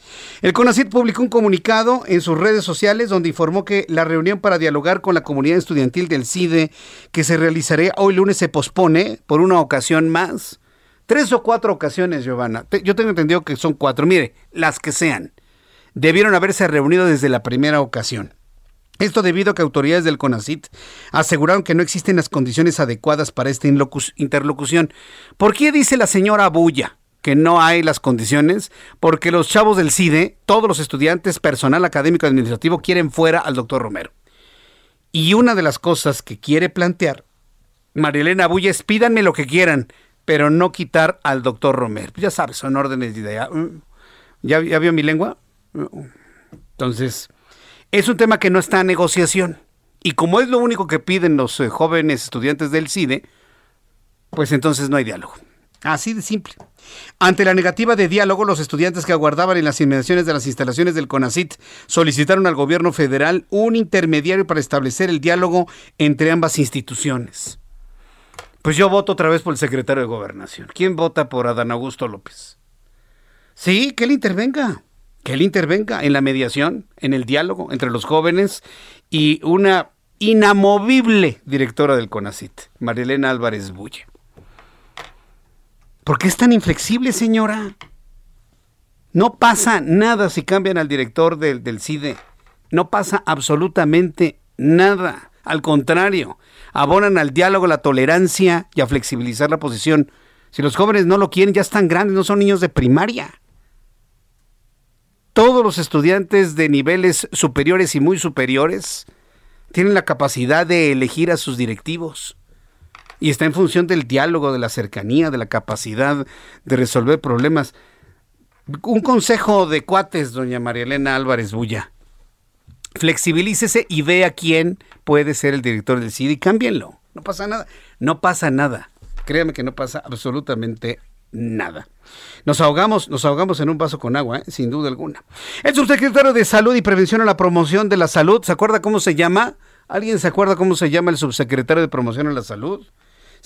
El CONACIT publicó un comunicado en sus redes sociales donde informó que la reunión para dialogar con la comunidad estudiantil del CIDE que se realizará hoy lunes se pospone por una ocasión más. Tres o cuatro ocasiones, Giovanna. Yo tengo entendido que son cuatro. Mire, las que sean. Debieron haberse reunido desde la primera ocasión. Esto debido a que autoridades del CONACIT aseguraron que no existen las condiciones adecuadas para esta interlocución. ¿Por qué dice la señora Bulla que no hay las condiciones? Porque los chavos del CIDE, todos los estudiantes, personal académico administrativo, quieren fuera al doctor Romero. Y una de las cosas que quiere plantear Marilena Bulla es pídanme lo que quieran, pero no quitar al doctor Romero. Ya sabes, son órdenes de idea. ¿Ya, ¿Ya vio mi lengua? Entonces, es un tema que no está en negociación. Y como es lo único que piden los eh, jóvenes estudiantes del CIDE, pues entonces no hay diálogo. Así de simple. Ante la negativa de diálogo, los estudiantes que aguardaban en las inmediaciones de las instalaciones del CONACIT solicitaron al gobierno federal un intermediario para establecer el diálogo entre ambas instituciones. Pues yo voto otra vez por el secretario de Gobernación. ¿Quién vota por Adán Augusto López? Sí, que él intervenga, que él intervenga en la mediación, en el diálogo entre los jóvenes y una inamovible directora del CONACIT, Marilena Álvarez Bulle. ¿Por qué es tan inflexible, señora? No pasa nada si cambian al director del, CIDE. No pasa absolutamente nada. Al contrario, abonan al diálogo, la tolerancia y a flexibilizar la posición. Si los jóvenes no lo quieren, ya están grandes, no son niños de primaria. Todos los estudiantes de niveles superiores y muy superiores tienen la capacidad de elegir a sus directivos. Y está en función del diálogo, de la cercanía, de la capacidad de resolver problemas. Un consejo de cuates, doña María Elena Álvarez Bulla. Flexibilícese y vea quién puede ser el director del CID y cámbienlo. No pasa nada. No pasa nada. Créame que no pasa absolutamente nada. Nos ahogamos, nos ahogamos en un vaso con agua, ¿eh? sin duda alguna. El subsecretario de Salud y Prevención a la Promoción de la Salud, ¿se acuerda cómo se llama? ¿Alguien se acuerda cómo se llama el subsecretario de Promoción a la Salud?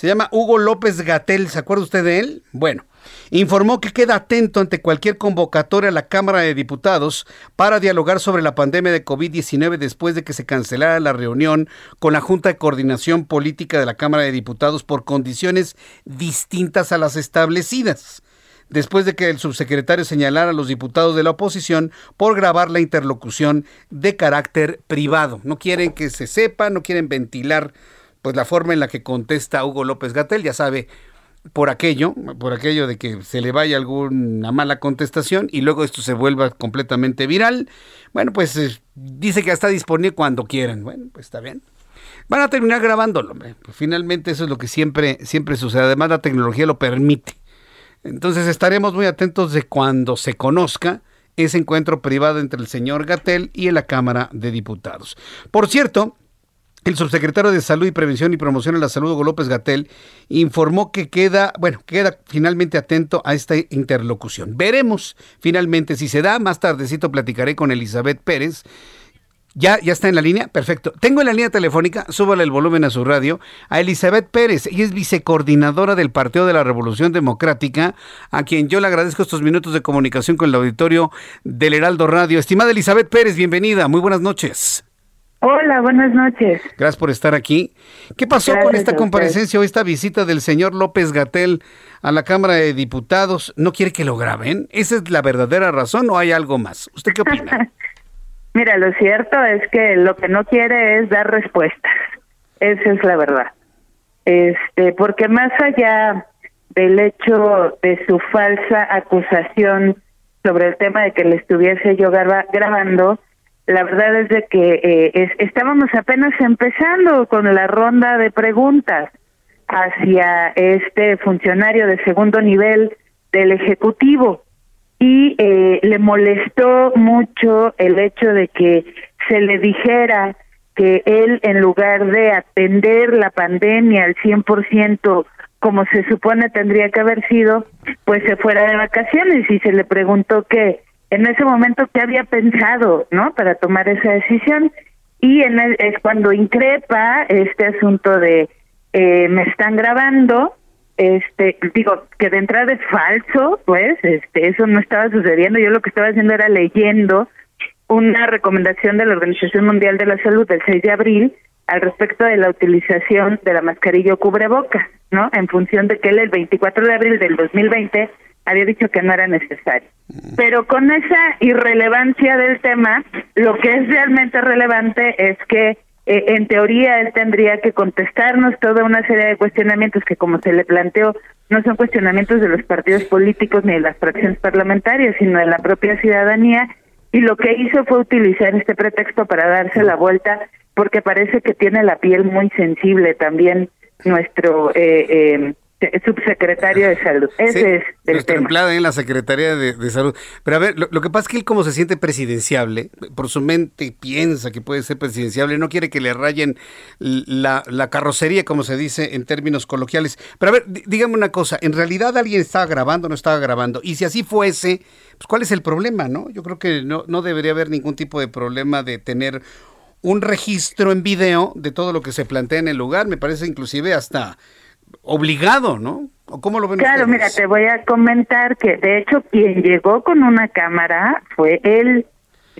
Se llama Hugo López Gatel, ¿se acuerda usted de él? Bueno, informó que queda atento ante cualquier convocatoria a la Cámara de Diputados para dialogar sobre la pandemia de COVID-19 después de que se cancelara la reunión con la Junta de Coordinación Política de la Cámara de Diputados por condiciones distintas a las establecidas después de que el subsecretario señalara a los diputados de la oposición por grabar la interlocución de carácter privado. No quieren que se sepa, no quieren ventilar pues la forma en la que contesta Hugo López Gatel, ya sabe, por aquello, por aquello de que se le vaya alguna mala contestación y luego esto se vuelva completamente viral. Bueno, pues eh, dice que está disponible cuando quieran. Bueno, pues está bien. Van a terminar grabándolo, hombre. Pues finalmente eso es lo que siempre, siempre sucede. Además, la tecnología lo permite. Entonces estaremos muy atentos de cuando se conozca ese encuentro privado entre el señor Gatel y la Cámara de Diputados. Por cierto, el subsecretario de Salud y Prevención y Promoción de la Salud, Hugo López Gatel, informó que queda, bueno, queda finalmente atento a esta interlocución. Veremos finalmente si se da. Más tardecito platicaré con Elizabeth Pérez. ¿Ya, ¿Ya está en la línea? Perfecto. Tengo en la línea telefónica, súbale el volumen a su radio, a Elizabeth Pérez. Ella es vicecoordinadora del Partido de la Revolución Democrática, a quien yo le agradezco estos minutos de comunicación con el auditorio del Heraldo Radio. Estimada Elizabeth Pérez, bienvenida. Muy buenas noches. Hola, buenas noches. Gracias por estar aquí. ¿Qué pasó con esta comparecencia o esta visita del señor López Gatel a la Cámara de Diputados? ¿No quiere que lo graben? ¿Esa es la verdadera razón o hay algo más? ¿Usted qué opina? Mira, lo cierto es que lo que no quiere es dar respuestas. Esa es la verdad. Este, porque más allá del hecho de su falsa acusación sobre el tema de que le estuviese yo grabando, la verdad es de que eh, estábamos apenas empezando con la ronda de preguntas hacia este funcionario de segundo nivel del Ejecutivo. Y eh, le molestó mucho el hecho de que se le dijera que él, en lugar de atender la pandemia al 100%, como se supone tendría que haber sido, pues se fuera de vacaciones. Y se le preguntó que en ese momento qué había pensado, ¿no? Para tomar esa decisión y en es cuando increpa este asunto de eh, me están grabando, este digo que de entrada es falso, pues, este eso no estaba sucediendo. Yo lo que estaba haciendo era leyendo una recomendación de la Organización Mundial de la Salud del 6 de abril al respecto de la utilización de la mascarilla o cubrebocas, ¿no? En función de que él el 24 de abril del 2020 había dicho que no era necesario. Pero con esa irrelevancia del tema, lo que es realmente relevante es que eh, en teoría él tendría que contestarnos toda una serie de cuestionamientos que como se le planteó no son cuestionamientos de los partidos políticos ni de las fracciones parlamentarias, sino de la propia ciudadanía y lo que hizo fue utilizar este pretexto para darse la vuelta porque parece que tiene la piel muy sensible también nuestro eh, eh, subsecretario de salud. Ese es el tema. empleado en la Secretaría de, Salud. Pero a ver, lo, que pasa es que él como se siente presidenciable, por su mente piensa que puede ser presidenciable, no quiere que le rayen la, la carrocería, como se dice en términos coloquiales. Pero a ver, dígame una cosa, ¿en realidad alguien estaba grabando o no estaba grabando? Y si así fuese, pues ¿cuál es el problema, no? Yo creo que no, no debería haber ningún tipo de problema de tener un registro en video de todo lo que se plantea en el lugar, me parece inclusive hasta obligado, ¿no? ¿O ¿Cómo lo ven Claro, mira, te voy a comentar que de hecho quien llegó con una cámara fue él,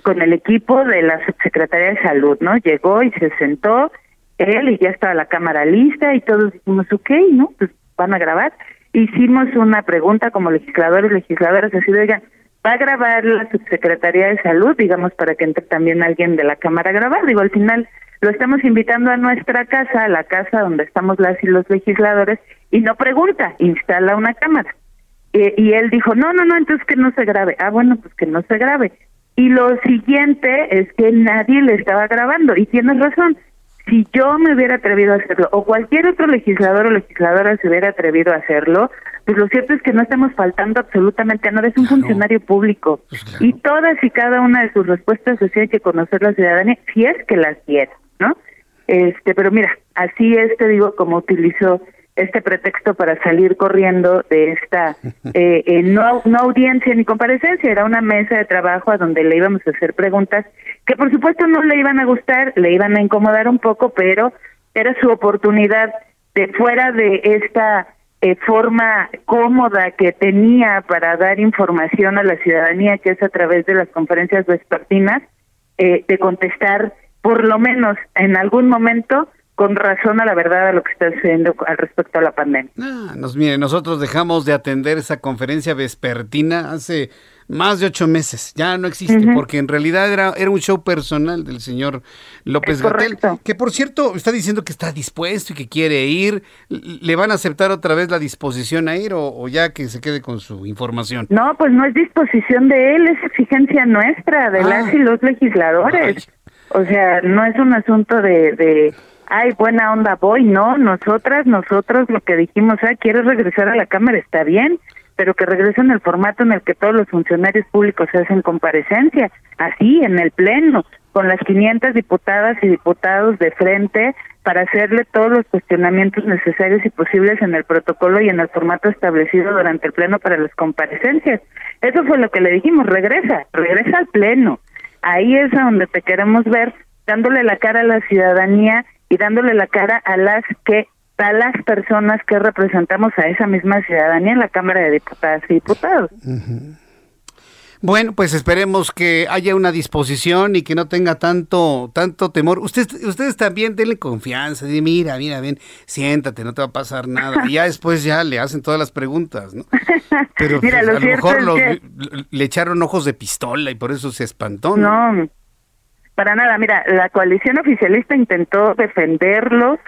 con el equipo de la subsecretaría de salud, ¿no? Llegó y se sentó él y ya estaba la cámara lista y todos dijimos, ok, ¿no? Pues van a grabar. Hicimos una pregunta como legisladores, legisladoras, así de, oigan, va a grabar la subsecretaría de salud, digamos, para que entre también alguien de la Cámara a grabar. Digo, al final lo estamos invitando a nuestra casa, a la casa donde estamos las y los legisladores, y no pregunta, instala una cámara. y él dijo, no, no, no, entonces que no se grabe. Ah, bueno, pues que no se grabe. Y lo siguiente es que nadie le estaba grabando, y tienes razón, si yo me hubiera atrevido a hacerlo o cualquier otro legislador o legisladora se hubiera atrevido a hacerlo, pues lo cierto es que no estamos faltando absolutamente a nada, es un funcionario público pues y todas y cada una de sus respuestas se tiene que conocer la ciudadanía si es que las quiere, ¿no? Este, pero mira, así es, te digo, como utilizó este pretexto para salir corriendo de esta eh, eh, no, no audiencia ni comparecencia, era una mesa de trabajo a donde le íbamos a hacer preguntas que por supuesto no le iban a gustar, le iban a incomodar un poco, pero era su oportunidad de fuera de esta eh, forma cómoda que tenía para dar información a la ciudadanía, que es a través de las conferencias vespertinas, eh, de contestar por lo menos en algún momento con razón a la verdad a lo que está sucediendo al respecto a la pandemia. Ah, nos, mire, nosotros dejamos de atender esa conferencia vespertina hace más de ocho meses. Ya no existe, porque en realidad era, era un show personal del señor López Gatel, que por cierto está diciendo que está dispuesto y que quiere ir. ¿Le van a aceptar otra vez la disposición a ir o, ya que se quede con su información? No, pues no es disposición de él, es exigencia nuestra, de las ah. y los legisladores. O sea, no es un asunto de ay, buena onda voy, no, nosotras, nosotros lo que dijimos, ah, quieres regresar a la Cámara, está bien, pero que regrese en el formato en el que todos los funcionarios públicos hacen comparecencia, así, en el Pleno, con las 500 diputadas y diputados de frente para hacerle todos los cuestionamientos necesarios y posibles en el protocolo y en el formato establecido durante el Pleno para las comparecencias. Eso fue lo que le dijimos, regresa, regresa al Pleno. Ahí es a donde te queremos ver, dándole la cara a la ciudadanía y dándole la cara a las que a las personas que representamos a esa misma ciudadanía en la Cámara de Diputadas y Diputados. Bueno, pues esperemos que haya una disposición y que no tenga tanto tanto temor. Ustedes ustedes también denle confianza, de mira, mira, ven, siéntate, no te va a pasar nada. Y ya después ya le hacen todas las preguntas, ¿no? Pero pues, a lo mejor le echaron ojos de pistola y por eso se espantó. no para nada, mira, la coalición oficialista intentó defenderlos,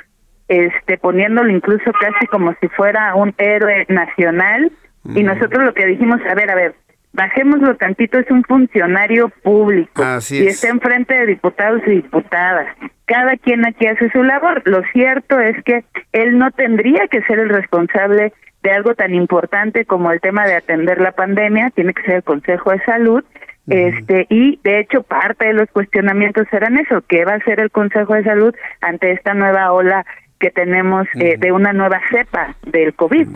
este, poniéndolo incluso casi como si fuera un héroe nacional, y nosotros lo que dijimos, a ver, a ver, bajémoslo tantito, es un funcionario público y está enfrente de diputados y diputadas. Cada quien aquí hace su labor. Lo cierto es que él no tendría que ser el responsable de algo tan importante como el tema de atender la pandemia, tiene que ser el Consejo de Salud, Este, y de hecho parte de los cuestionamientos eran eso, ¿qué va a hacer el Consejo de Salud ante esta nueva ola que tenemos eh, de una nueva cepa del COVID?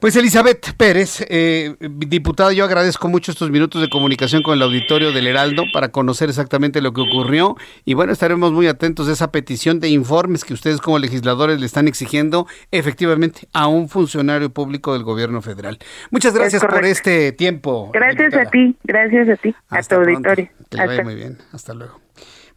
Pues Elizabeth Pérez, eh, diputada, yo agradezco mucho estos minutos de comunicación con el auditorio del Heraldo para conocer exactamente lo que ocurrió y bueno, estaremos muy atentos a esa petición de informes que ustedes como legisladores le están exigiendo efectivamente a un funcionario público del gobierno federal. Muchas gracias por este tiempo. Gracias a ti, gracias a ti, a tu auditorio. Que muy bien, hasta luego.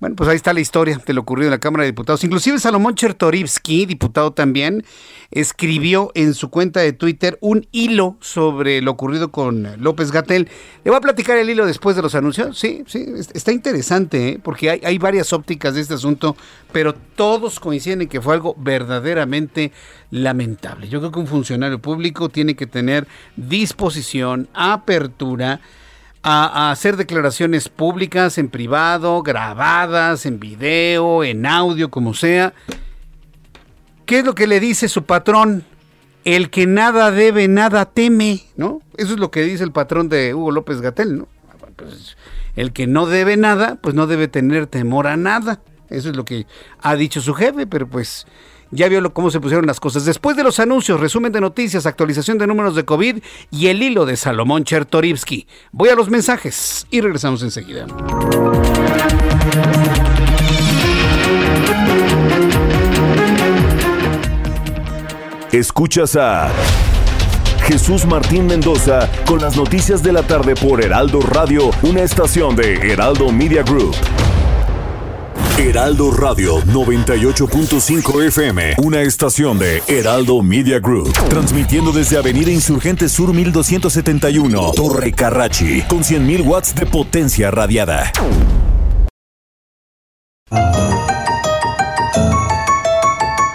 Bueno, pues ahí está la historia de lo ocurrido en la Cámara de Diputados. Inclusive Salomón Chertorivsky, diputado también, escribió en su cuenta de Twitter un hilo sobre lo ocurrido con López Gatel. Le voy a platicar el hilo después de los anuncios. Sí, sí, está interesante, ¿eh? porque hay, hay varias ópticas de este asunto, pero todos coinciden en que fue algo verdaderamente lamentable. Yo creo que un funcionario público tiene que tener disposición, apertura, a, hacer declaraciones públicas en privado, grabadas, en video, en audio, como sea. ¿Qué es lo que le dice su patrón? El que nada debe, nada teme, ¿no? Eso es lo que dice el patrón de Hugo López Gatel, ¿no? Pues, el que no debe nada, pues no debe tener temor a nada. Eso es lo que ha dicho su jefe, pero pues ya vio cómo se pusieron las cosas. Después de los anuncios, resumen de noticias, actualización de números de COVID y el hilo de Salomón Chertorivsky. Voy a los mensajes y regresamos enseguida. Escuchas a Jesús Martín Mendoza con las noticias de la tarde por Heraldo Radio, una estación de Heraldo Media Group. Heraldo Radio 98.5 FM, una estación de Heraldo Media Group, transmitiendo desde Avenida Insurgente Sur 1271, Torre Carrachi, con 100.000 watts de potencia radiada.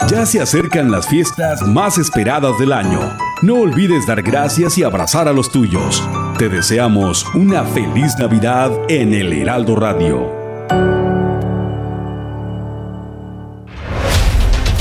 Ya se acercan las fiestas más esperadas del año. No olvides dar gracias y abrazar a los tuyos. Te deseamos una feliz Navidad en el Heraldo Radio.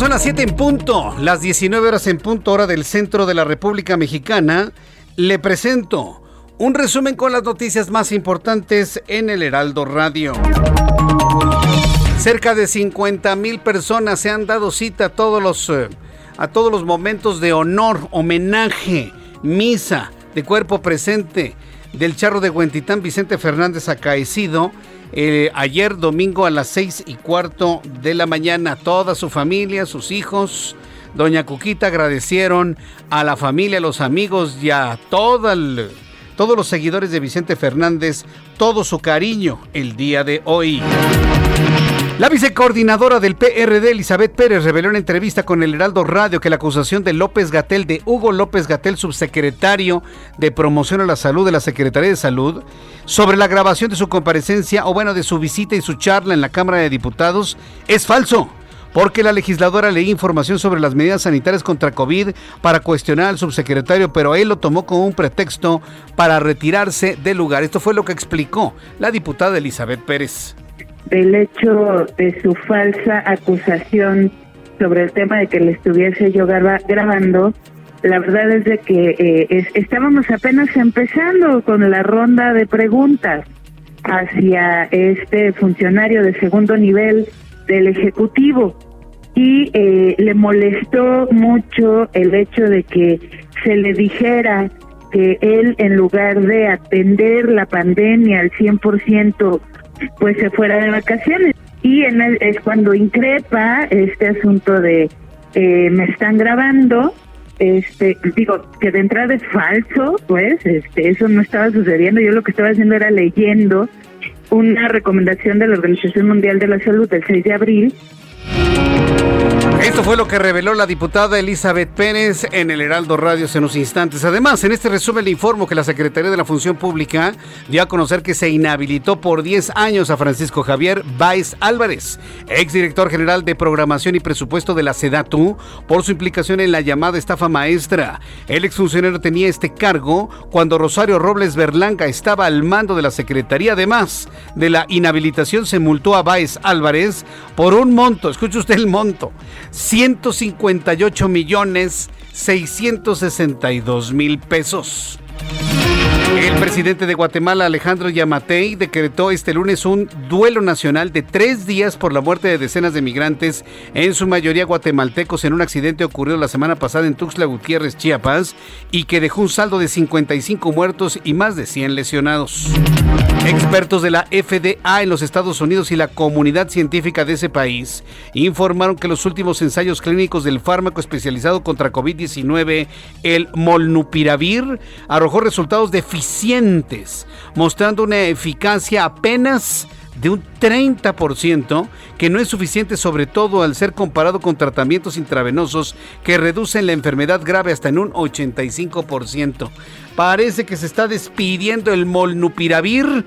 Son las 7 en punto, las 19 horas en punto hora del centro de la República Mexicana. Le presento un resumen con las noticias más importantes en el Heraldo Radio. Cerca de 50 mil personas se han dado cita a todos los, eh, a todos los momentos de honor, homenaje, misa de cuerpo presente del charro de Huentitán Vicente Fernández acaecido eh, ayer domingo a las seis y cuarto de la mañana. Toda su familia, sus hijos, doña Cuquita agradecieron a la familia, a los amigos y a todos los seguidores de Vicente Fernández todo su cariño el día de hoy. La vicecoordinadora del PRD, Elizabeth Pérez, reveló en entrevista con el Heraldo Radio que la acusación de López Gatel, de Hugo López Gatel, subsecretario de Promoción a la Salud de la Secretaría de Salud, sobre la grabación de su comparecencia o bueno, de su visita y su charla en la Cámara de Diputados, es falso porque la legisladora leí información sobre las medidas sanitarias contra COVID para cuestionar al subsecretario, pero él lo tomó como un pretexto para retirarse del lugar. Esto fue lo que explicó la diputada Elizabeth Pérez del hecho de su falsa acusación sobre el tema de que le estuviese yo grabando, la verdad es de que eh, estábamos apenas empezando con la ronda de preguntas hacia este funcionario de segundo nivel del Ejecutivo. Y eh, le molestó mucho el hecho de que se le dijera que él en lugar de atender la pandemia al 100% pues se fuera de vacaciones. Y en es cuando increpa este asunto de eh, me están grabando, este digo que de entrada es falso, pues este eso no estaba sucediendo. Yo lo que estaba haciendo era leyendo una recomendación de la Organización Mundial de la Salud del 6 de abril Esto fue lo que reveló la diputada Elizabeth Pérez en el Heraldo Radio hace unos instantes. Además, en este resumen le informo que la Secretaría de la Función Pública dio a conocer que se inhabilitó por 10 años a Francisco Javier Báez Álvarez, exdirector general de Programación y Presupuesto de la SEDATU, por su implicación en la llamada estafa maestra. El exfuncionario tenía este cargo cuando Rosario Robles Berlanga estaba al mando de la Secretaría. Además de la inhabilitación, se multó a Báez Álvarez por un monto, escuche usted el monto, 158 millones 662 mil pesos. El presidente de Guatemala, Alejandro Yamatei, decretó este lunes un duelo nacional de tres días por la muerte de decenas de migrantes, en su mayoría guatemaltecos, en un accidente ocurrido la semana pasada en Tuxtla Gutiérrez, Chiapas, y que dejó un saldo de 55 muertos y más de 100 lesionados. Expertos de la FDA en los Estados Unidos y la comunidad científica de ese país informaron que los últimos ensayos clínicos del fármaco especializado contra COVID-19, el Molnupiravir, arrojó resultados deficientes, mostrando una eficacia apenas de un 30%, que no es suficiente sobre todo al ser comparado con tratamientos intravenosos que reducen la enfermedad grave hasta en un 85%. Parece que se está despidiendo el molnupiravir.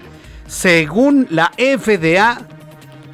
Según la FDA,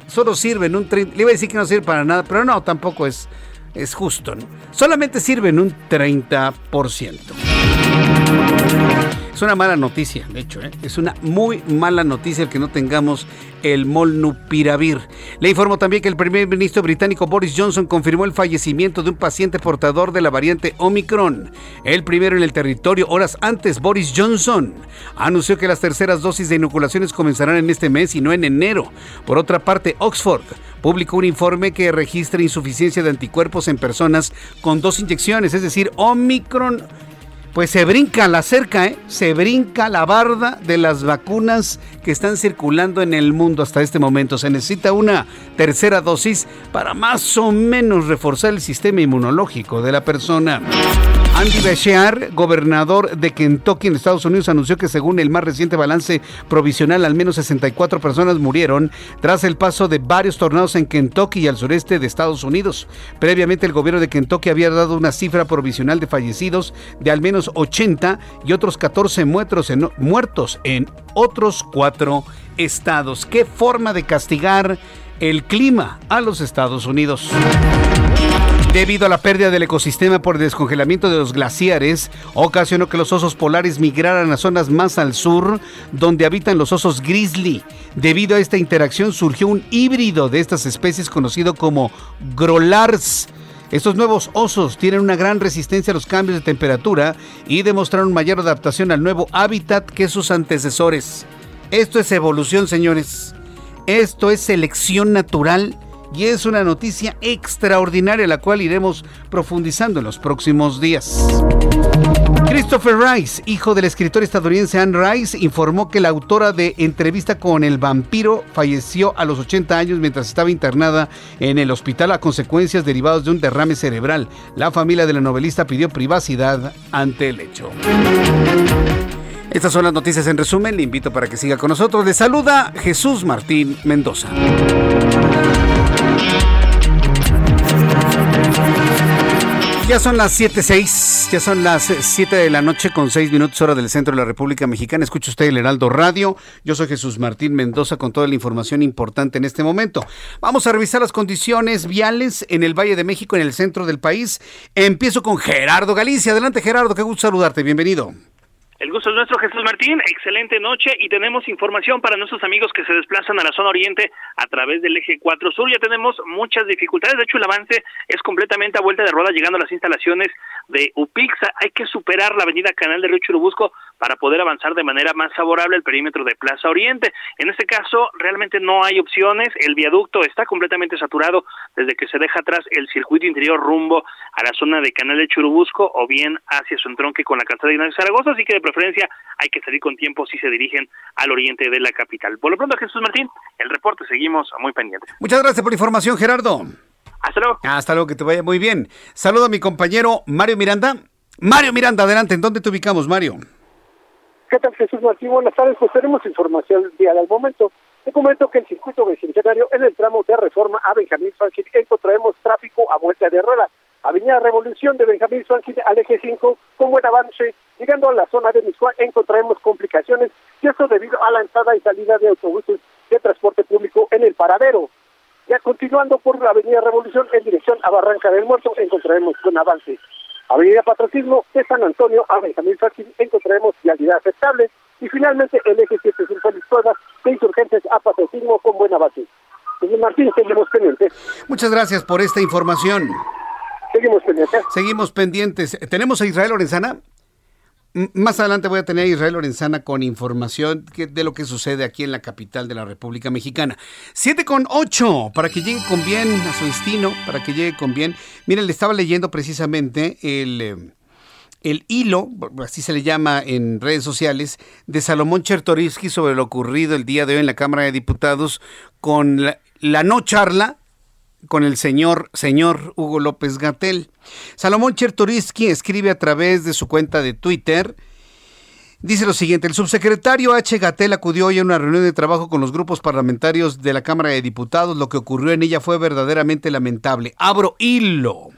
solo sirve en un 30%. Le iba a decir que no sirve para nada, pero no, tampoco es, es justo. Solamente sirve en un 30%. Es una mala noticia, de hecho, ¿eh? es una muy mala noticia el que no tengamos el molnupiravir. Le informo también que el primer ministro británico Boris Johnson confirmó el fallecimiento de un paciente portador de la variante Omicron. El primero en el territorio, horas antes, Boris Johnson anunció que las terceras dosis de inoculaciones comenzarán en este mes y no en enero. Por otra parte, Oxford publicó un informe que registra insuficiencia de anticuerpos en personas con dos inyecciones, es decir, Omicron pues se brinca la cerca, ¿eh? se brinca la barda de las vacunas que están circulando en el mundo hasta este momento. Se necesita una tercera dosis para más o menos reforzar el sistema inmunológico de la persona. Andy Beshear, gobernador de Kentucky en Estados Unidos, anunció que según el más reciente balance provisional, al menos 64 personas murieron tras el paso de varios tornados en Kentucky y al sureste de Estados Unidos. Previamente, el gobierno de Kentucky había dado una cifra provisional de fallecidos de al menos 80 y otros 14 muertos en, muertos en otros cuatro estados. ¿Qué forma de castigar el clima a los Estados Unidos? Debido a la pérdida del ecosistema por el descongelamiento de los glaciares, ocasionó que los osos polares migraran a zonas más al sur, donde habitan los osos grizzly. Debido a esta interacción surgió un híbrido de estas especies conocido como grolars. Estos nuevos osos tienen una gran resistencia a los cambios de temperatura y demostraron mayor adaptación al nuevo hábitat que sus antecesores. Esto es evolución, señores. Esto es selección natural y es una noticia extraordinaria la cual iremos profundizando en los próximos días. Christopher Rice, hijo del escritor estadounidense Anne Rice, informó que la autora de Entrevista con el vampiro falleció a los 80 años mientras estaba internada en el hospital a consecuencias derivadas de un derrame cerebral. La familia de la novelista pidió privacidad ante el hecho. Estas son las noticias en resumen. Le invito para que siga con nosotros. Le saluda Jesús Martín Mendoza. Ya son las 7.06, ya son las 7 de la noche con 6 minutos hora del centro de la República Mexicana. Escucha usted el Heraldo Radio. Yo soy Jesús Martín Mendoza con toda la información importante en este momento. Vamos a revisar las condiciones viales en el Valle de México, en el centro del país. Empiezo con Gerardo Galicia. Adelante Gerardo, qué gusto saludarte. Bienvenido. El gusto es nuestro, Jesús Martín. Excelente noche y tenemos información para nuestros amigos que se desplazan a la zona oriente a través del eje 4 sur. Ya tenemos muchas dificultades. De hecho, el avance es completamente a vuelta de rueda llegando a las instalaciones de UPIXA. Hay que superar la avenida Canal de Río Churubusco para poder avanzar de manera más favorable el perímetro de Plaza Oriente. En este caso, realmente no hay opciones. El viaducto está completamente saturado desde que se deja atrás el circuito interior rumbo a la zona de Canal de Churubusco o bien hacia su entronque con la calzada de Ignacio Zaragoza. Así que de preferencia hay que salir con tiempo si se dirigen al oriente de la capital. Por lo pronto, Jesús Martín, el reporte seguimos muy pendientes. Muchas gracias por la información, Gerardo. Hasta luego. Hasta luego, que te vaya muy bien. Saludo a mi compañero Mario Miranda. Mario Miranda, adelante. ¿En dónde te ubicamos, Mario? ¿Qué tal, Jesús Martín? Buenas tardes. Pues tenemos información vial al momento. Te comento que el circuito bicentenario en el tramo de reforma a Benjamín Franklin encontraremos tráfico a vuelta de rueda. Avenida Revolución de Benjamín Franklin al eje 5 con buen avance. Llegando a la zona de Miscuá encontraremos complicaciones y esto debido a la entrada y salida de autobuses de transporte público en el paradero. Ya continuando por la Avenida Revolución en dirección a Barranca del Muerto encontraremos buen avance. Avenida Patriotismo de San Antonio a Benjamín Franklin encontraremos vialidad aceptable y finalmente el eje 75 Liscuada de Insurgentes a Patriotismo con buen avance. Señor Martín, seguimos pendientes. Muchas gracias por esta información. Seguimos pendientes. Seguimos pendientes. ¿Tenemos a Israel Lorenzana? Más adelante voy a tener a Israel Lorenzana con información de lo que sucede aquí en la capital de la República Mexicana. 7 con 8, para que llegue con bien a su destino, para que llegue con bien. Miren, le estaba leyendo precisamente el, eh, el hilo, así se le llama en redes sociales, de Salomón Chertorivsky sobre lo ocurrido el día de hoy en la Cámara de Diputados con la no charla con el señor, señor Hugo López Gatel. Salomón Chertorivsky escribe a través de su cuenta de Twitter. Dice lo siguiente, el subsecretario H. Gatel acudió hoy a una reunión de trabajo con los grupos parlamentarios de la Cámara de Diputados. Lo que ocurrió en ella fue verdaderamente lamentable. Abro hilo.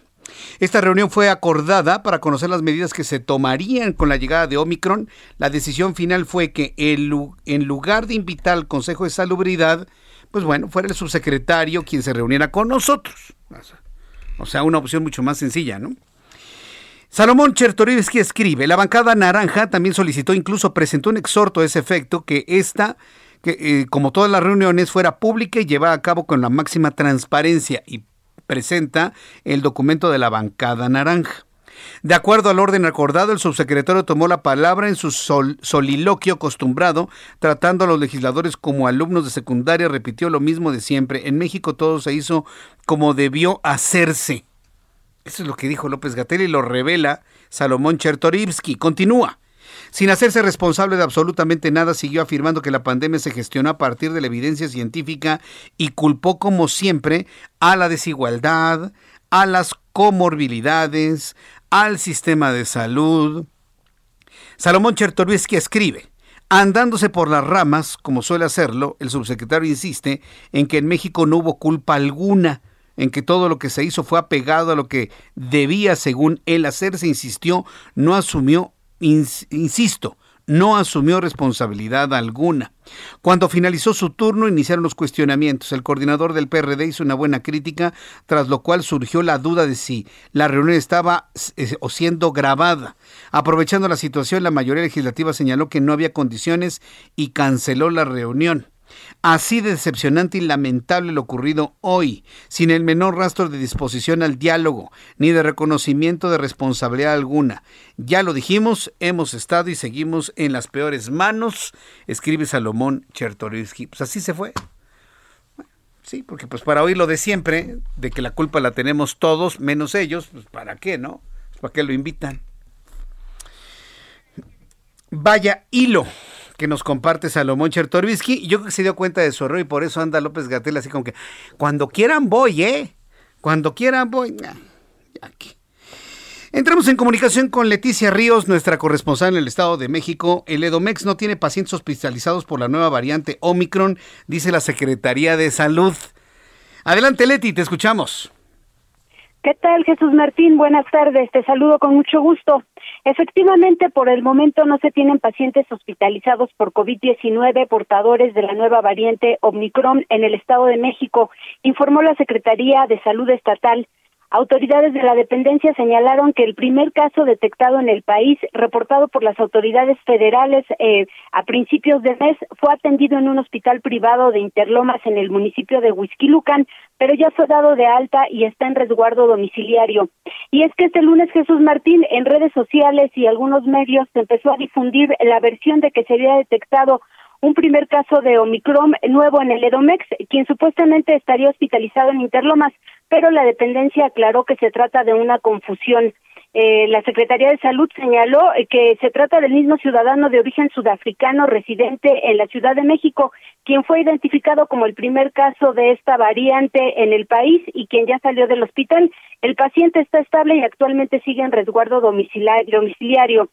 Esta reunión fue acordada para conocer las medidas que se tomarían con la llegada de Omicron. La decisión final fue que en lugar de invitar al Consejo de Salubridad, pues bueno, fuera el subsecretario quien se reuniera con nosotros. O sea, una opción mucho más sencilla, ¿no? Salomón Chertorivsky escribe, la bancada naranja también solicitó, incluso presentó un exhorto a ese efecto, que esta, que, eh, como todas las reuniones, fuera pública y llevada a cabo con la máxima transparencia y presenta el documento de la bancada naranja. De acuerdo al orden acordado, el subsecretario tomó la palabra en su sol- soliloquio acostumbrado, tratando a los legisladores como alumnos de secundaria, repitió lo mismo de siempre. En México todo se hizo como debió hacerse. Eso es lo que dijo López Gatel y lo revela Salomón Chertorivsky. Continúa. Sin hacerse responsable de absolutamente nada, siguió afirmando que la pandemia se gestionó a partir de la evidencia científica y culpó, como siempre, a la desigualdad, a las comorbilidades, al sistema de salud. Salomón Chertorivsky escribe, andándose por las ramas, como suele hacerlo, el subsecretario insiste en que en México no hubo culpa alguna, en que todo lo que se hizo fue apegado a lo que debía, según él, hacerse, insistió, no asumió, ins- insisto, no asumió responsabilidad alguna. Cuando finalizó su turno iniciaron los cuestionamientos. El coordinador del PRD hizo una buena crítica, tras lo cual surgió la duda de si la reunión estaba eh, o siendo grabada. Aprovechando la situación, la mayoría legislativa señaló que no había condiciones y canceló la reunión. Así de decepcionante y lamentable lo ocurrido hoy, sin el menor rastro de disposición al diálogo, ni de reconocimiento de responsabilidad alguna. Ya lo dijimos, hemos estado y seguimos en las peores manos, escribe Salomón Chertorivsky. Pues así se fue. Sí, porque pues para oír lo de siempre, de que la culpa la tenemos todos, menos ellos, pues para qué, ¿no? ¿Para qué lo invitan? Vaya hilo que nos comparte Salomón Chertorivsky. Yo creo que se dio cuenta de su error y por eso anda López Gatel así como que, cuando quieran voy, ¿eh? Cuando quieran voy. Entramos en comunicación con Leticia Ríos, nuestra corresponsal en el Estado de México. El Edomex no tiene pacientes hospitalizados por la nueva variante Omicron, dice la Secretaría de Salud. Adelante, Leti, te escuchamos. ¿Qué tal, Jesús Martín? Buenas tardes, te saludo con mucho gusto. Efectivamente, por el momento no se tienen pacientes hospitalizados por COVID-19 portadores de la nueva variante Omicron en el Estado de México, informó la Secretaría de Salud Estatal. Autoridades de la dependencia señalaron que el primer caso detectado en el país, reportado por las autoridades federales eh, a principios de mes, fue atendido en un hospital privado de Interlomas en el municipio de Huizquilucan, pero ya fue dado de alta y está en resguardo domiciliario. Y es que este lunes Jesús Martín en redes sociales y algunos medios empezó a difundir la versión de que se había detectado un primer caso de Omicron nuevo en el Edomex, quien supuestamente estaría hospitalizado en Interlomas, pero la dependencia aclaró que se trata de una confusión. Eh, la Secretaría de Salud señaló eh, que se trata del mismo ciudadano de origen sudafricano residente en la Ciudad de México, quien fue identificado como el primer caso de esta variante en el país y quien ya salió del hospital. El paciente está estable y actualmente sigue en resguardo domiciliario.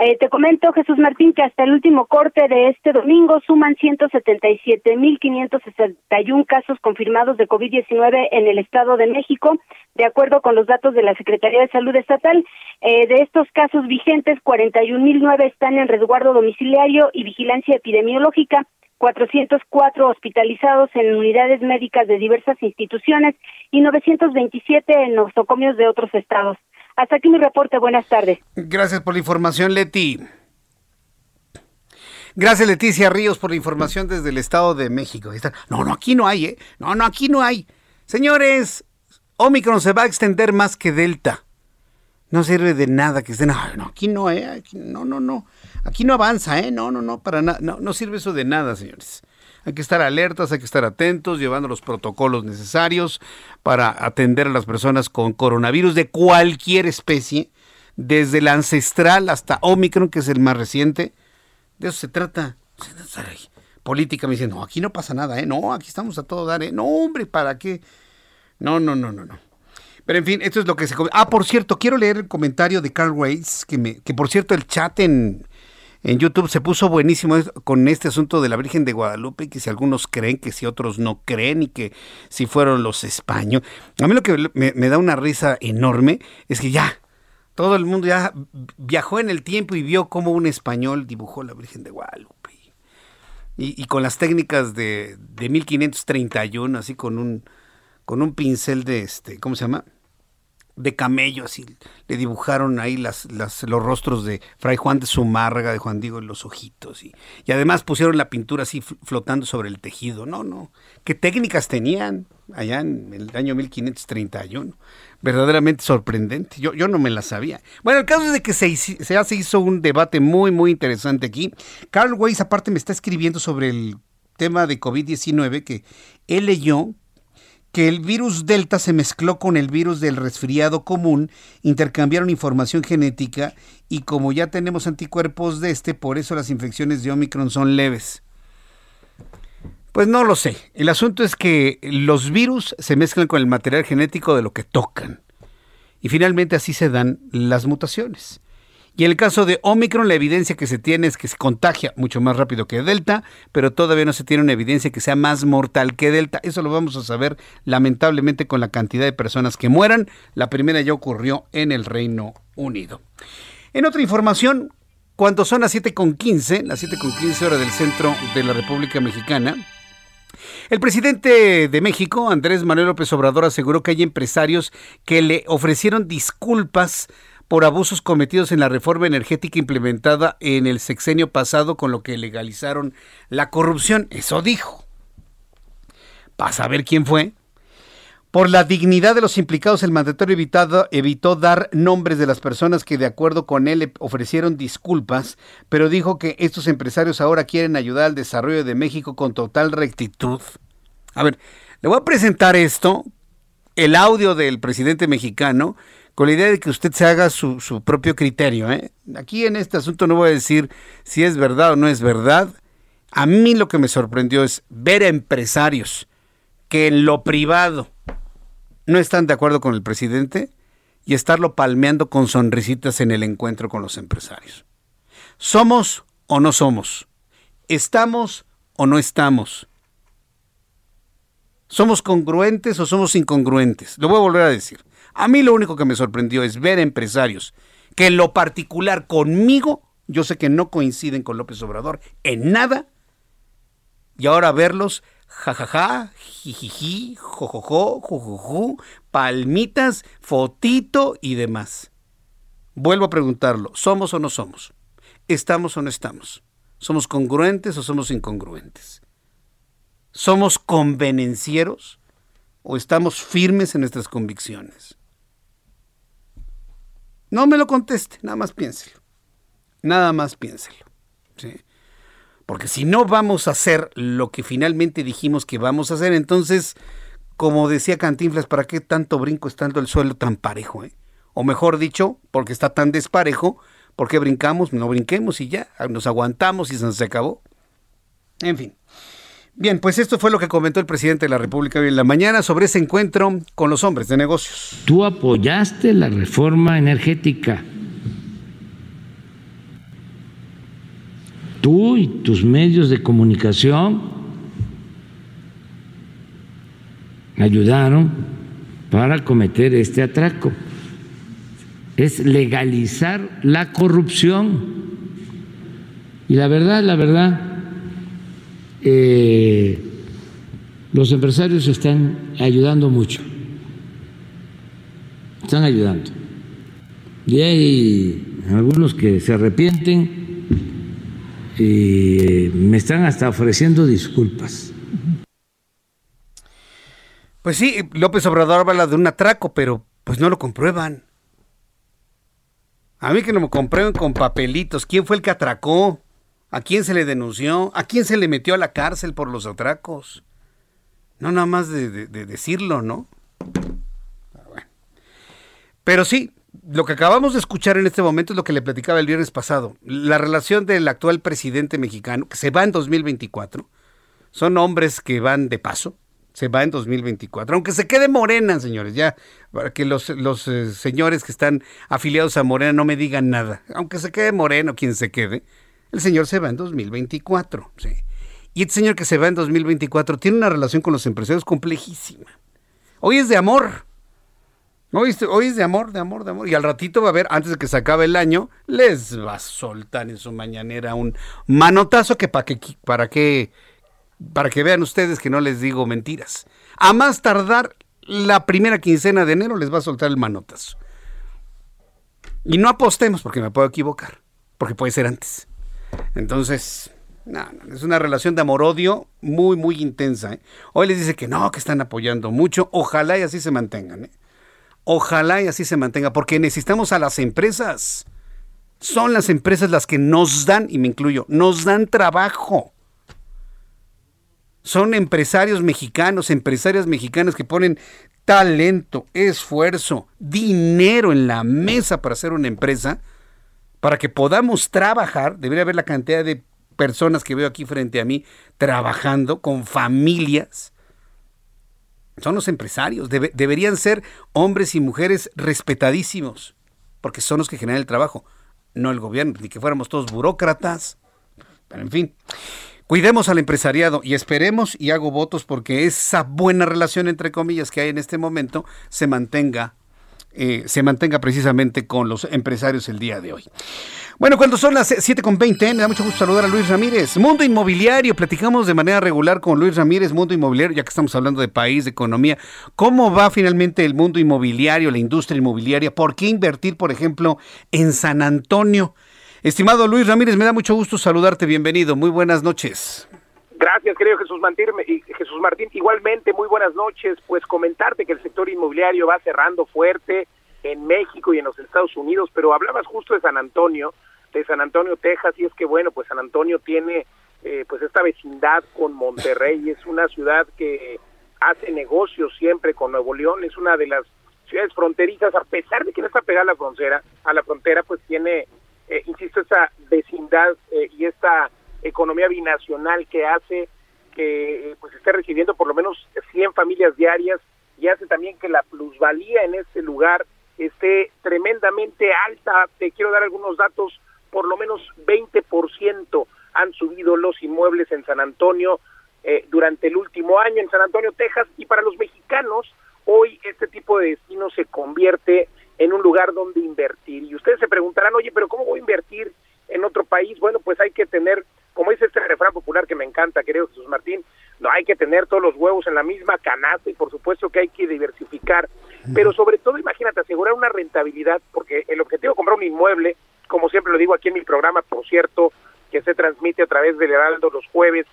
Eh, te comento, Jesús Martín, que hasta el último corte de este domingo suman 177.561 casos confirmados de COVID-19 en el Estado de México, de acuerdo con los datos de la Secretaría de Salud Estatal. Eh, de estos casos vigentes, 41.009 están en resguardo domiciliario y vigilancia epidemiológica. 404 hospitalizados en unidades médicas de diversas instituciones y 927 en nosocomios de otros estados. Hasta aquí mi reporte. Buenas tardes. Gracias por la información, Leti. Gracias, Leticia Ríos, por la información desde el Estado de México. No, no, aquí no hay, ¿eh? No, no, aquí no hay. Señores, Omicron se va a extender más que Delta. No sirve de nada que estén. No, no, aquí no, ¿eh? no, no, no. Aquí no avanza, ¿eh? No, no, no, para nada. No, no sirve eso de nada, señores. Hay que estar alertas, hay que estar atentos, llevando los protocolos necesarios para atender a las personas con coronavirus de cualquier especie, desde el ancestral hasta Omicron, que es el más reciente. De eso se trata. Política me dice, no, aquí no pasa nada, ¿eh? No, aquí estamos a todo dar, ¿eh? No, hombre, ¿para qué? No, no, no, no, no. Pero en fin, esto es lo que se... Ah, por cierto, quiero leer el comentario de Carl Weiss, que, me, que por cierto el chat en, en YouTube se puso buenísimo con este asunto de la Virgen de Guadalupe, que si algunos creen, que si otros no creen, y que si fueron los españoles. A mí lo que me, da una risa enorme es que ya, todo el mundo ya viajó en el tiempo y vio cómo un español dibujó la Virgen de Guadalupe. Y, con las técnicas de, de 1531, así con un, con un pincel de este, ¿cómo se llama? De camello, así le dibujaron ahí las, las, los rostros de Fray Juan de Zumárraga, de Juan Diego los ojitos, y, y además pusieron la pintura así flotando sobre el tejido. No, no, qué técnicas tenían allá en el año 1531. Verdaderamente sorprendente. Yo, yo no me la sabía. Bueno, el caso es de que se, se hizo un debate muy, muy interesante aquí. Carl Weiss, aparte, me está escribiendo sobre el tema de COVID-19 que él leyó que el virus Delta se mezcló con el virus del resfriado común, intercambiaron información genética y como ya tenemos anticuerpos de este, por eso las infecciones de Omicron son leves. Pues no lo sé. El asunto es que los virus se mezclan con el material genético de lo que tocan. Y finalmente así se dan las mutaciones. Y en el caso de Omicron, la evidencia que se tiene es que se contagia mucho más rápido que Delta, pero todavía no se tiene una evidencia que sea más mortal que Delta. Eso lo vamos a saber lamentablemente con la cantidad de personas que mueran. La primera ya ocurrió en el Reino Unido. En otra información, cuando son las 7.15, las 7.15 horas del centro de la República Mexicana, el presidente de México, Andrés Manuel López Obrador, aseguró que hay empresarios que le ofrecieron disculpas por abusos cometidos en la reforma energética implementada en el sexenio pasado con lo que legalizaron la corrupción. Eso dijo. Para saber quién fue. Por la dignidad de los implicados, el mandatario evitó dar nombres de las personas que de acuerdo con él le ofrecieron disculpas, pero dijo que estos empresarios ahora quieren ayudar al desarrollo de México con total rectitud. A ver, le voy a presentar esto, el audio del presidente mexicano, con la idea de que usted se haga su, propio criterio. ¿eh? Aquí en este asunto no voy a decir si es verdad o no es verdad. A mí lo que me sorprendió es ver a empresarios que en lo privado no están de acuerdo con el presidente y estarlo palmeando con sonrisitas en el encuentro con los empresarios. ¿Somos o no somos? ¿Estamos o no estamos? ¿Somos congruentes o somos incongruentes? Lo voy a volver a decir. A mí lo único que me sorprendió es ver empresarios que en lo particular conmigo, yo sé que no coinciden con López Obrador en nada, y ahora verlos jajaja, jijiji, jojojo, jujuju, palmitas, fotito y demás. Vuelvo a preguntarlo, ¿somos o no somos? ¿Estamos o no estamos? ¿Somos congruentes o somos incongruentes? ¿Somos convenencieros o estamos firmes en nuestras convicciones? No me lo conteste, nada más piénselo. Nada más piénselo. Porque si no vamos a hacer lo que finalmente dijimos que vamos a hacer, entonces, como decía Cantinflas, ¿para qué tanto brinco estando el suelo tan parejo? Eh? O mejor dicho, porque está tan desparejo, ¿por qué brincamos? No brinquemos y ya, nos aguantamos y se acabó. En fin. Bien, pues esto fue lo que comentó el presidente de la República hoy en la mañana sobre ese encuentro con los hombres de negocios. Tú apoyaste la reforma energética tú y tus medios de comunicación ayudaron para cometer este atraco. Es legalizar la corrupción. Y la verdad, la verdad, eh, los empresarios están ayudando mucho. Están ayudando. Y hay algunos que se arrepienten y me están hasta ofreciendo disculpas. Pues sí, López Obrador habla de un atraco, pero pues no lo comprueban. A mí que no me comprueben con papelitos. ¿Quién fue el que atracó? ¿A quién se le denunció? ¿A quién se le metió a la cárcel por los atracos? No nada más de, decirlo, ¿no? Pero sí, lo que acabamos de escuchar en este momento es lo que le platicaba el viernes pasado. La relación del actual presidente mexicano, que se va en 2024, son hombres que van de paso, se va en 2024, aunque se quede Morena, señores, ya, para que los, los eh, señores que están afiliados a Morena no me digan nada, aunque se quede Moreno, quien se quede, el señor se va en 2024, sí. Y este señor que se va en 2024 tiene una relación con los empresarios complejísima. Hoy es de amor, Hoy, es de amor, de amor, de amor. Y al ratito va a haber, antes de que se acabe el año, les va a soltar en su mañanera un manotazo que para que, para que, para que vean ustedes que no les digo mentiras. A más tardar la primera quincena de enero les va a soltar el manotazo. Y no apostemos porque me puedo equivocar, porque puede ser antes. Entonces, no, es una relación de amor-odio muy, muy intensa. ¿eh? Hoy les dice que no, que están apoyando mucho. Ojalá y así se mantengan. ¿eh? Ojalá y así se mantenga, porque necesitamos a las empresas. Son las empresas las que nos dan, y me incluyo, nos dan trabajo. Son empresarios mexicanos, empresarias mexicanas que ponen talento, esfuerzo, dinero en la mesa para hacer una empresa, para que podamos trabajar. Debería haber la cantidad de personas que veo aquí frente a mí trabajando con familias son los empresarios. deberían ser hombres y mujeres respetadísimos, porque son los que generan el trabajo, no el gobierno, ni que fuéramos todos burócratas. Pero en fin, cuidemos al empresariado y esperemos y hago votos porque esa buena relación, entre comillas, que hay en este momento se mantenga eh, se mantenga precisamente con los empresarios el día de hoy. Bueno, cuando son las 7.20, me da mucho gusto saludar a Luis Ramírez. Mundo Inmobiliario, platicamos de manera regular con Luis Ramírez, Mundo Inmobiliario, ya que estamos hablando de país, de economía. ¿Cómo va finalmente el mundo inmobiliario, la industria inmobiliaria? ¿Por qué invertir, por ejemplo, en San Antonio? Estimado Luis Ramírez, me da mucho gusto saludarte, bienvenido, muy buenas noches. Gracias, querido Jesús Martín. Jesús Martín, igualmente, muy buenas noches. Pues comentarte que el sector inmobiliario va cerrando fuerte en México y en los Estados Unidos, pero hablabas justo de San Antonio, de San Antonio, Texas, y es que bueno, pues San Antonio tiene eh, pues esta vecindad con Monterrey, es una ciudad que hace negocios siempre con Nuevo León, es una de las ciudades fronterizas, a pesar de que no está pegada a la frontera, a la frontera pues tiene, eh, insisto, esa vecindad eh, y esta economía binacional que hace que eh, pues esté recibiendo por lo menos 100 familias diarias y hace también que la plusvalía en este lugar esté tremendamente alta. Te quiero dar algunos datos, por lo menos 20% han subido los inmuebles en San Antonio eh, durante el último año en San Antonio, Texas, y para los mexicanos hoy este tipo de destino se convierte en un lugar donde invertir. Y ustedes se preguntarán, oye, pero ¿cómo voy a invertir en otro país? Bueno, pues hay que tener como dice este refrán popular que me encanta, querido Jesús Martín, no hay que tener todos los huevos en la misma canasta y por supuesto que hay que diversificar, pero sobre todo imagínate asegurar una rentabilidad, porque el objetivo de comprar un inmueble, como siempre lo digo aquí en mi programa, por cierto, que se transmite a través del Heraldo los jueves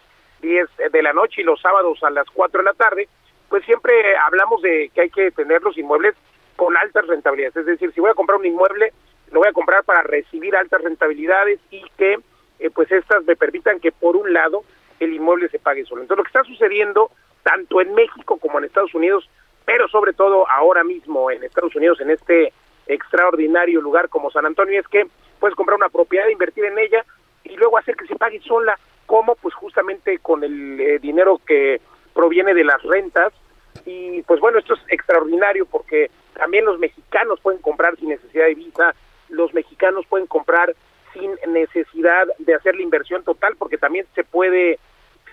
10 de la noche y los sábados a las 4 de la tarde, pues siempre hablamos de que hay que tener los inmuebles con altas rentabilidades, es decir, si voy a comprar un inmueble, lo voy a comprar para recibir altas rentabilidades y que eh, pues estas me permitan que por un lado el inmueble se pague solo. Entonces lo que está sucediendo tanto en México como en Estados Unidos, pero sobre todo ahora mismo en Estados Unidos, en este extraordinario lugar como San Antonio, es que puedes comprar una propiedad, invertir en ella y luego hacer que se pague sola. ¿Cómo? Pues justamente con el eh, dinero que proviene de las rentas. Y pues bueno, esto es extraordinario porque también los mexicanos pueden comprar sin necesidad de visa, los mexicanos pueden comprar sin necesidad de hacer la inversión total porque también se puede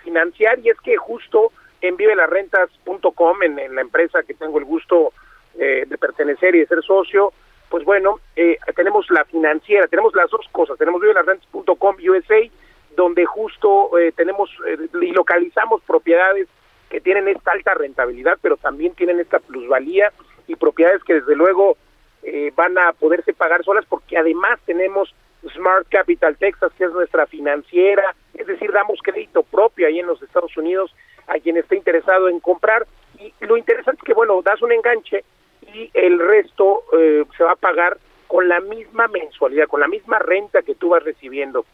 financiar y es que justo en vivelarrentas.com, en, en la empresa que tengo el gusto eh, de pertenecer y de ser socio, pues bueno, eh, tenemos la financiera, tenemos las dos cosas, tenemos vivelarrentas.com USA, donde justo eh, tenemos y localizamos propiedades que tienen esta alta rentabilidad, pero también tienen esta plusvalía y propiedades que desde luego van a poderse pagar solas porque además tenemos Smart Capital Texas, que es nuestra financiera, es decir, damos crédito propio ahí en los Estados Unidos a quien esté interesado en comprar. Y lo interesante es que, bueno, das un enganche y el resto eh, se va a pagar con la misma mensualidad, con la misma renta que tú vas recibiendo.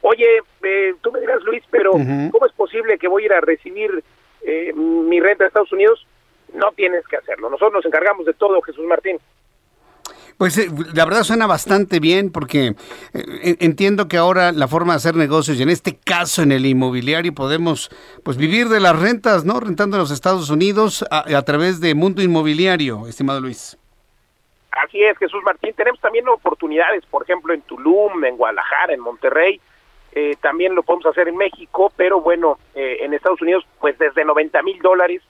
Oye, eh, tú me dirás, Luis, pero ¿cómo es posible que voy a ir a recibir eh, mi renta de Estados Unidos? No tienes que hacerlo. Nosotros nos encargamos de todo, Jesús Martín. Pues eh, la verdad suena bastante bien porque eh, entiendo que ahora la forma de hacer negocios y en este caso en el inmobiliario podemos pues vivir de las rentas, ¿no? Rentando en los Estados Unidos a, través de Mundo Inmobiliario, estimado Luis. Así es, Jesús Martín. Tenemos también oportunidades, por ejemplo, en Tulum, en Guadalajara, en Monterrey. Eh, también lo podemos hacer en México, pero bueno, en Estados Unidos, pues desde 90 mil dólares.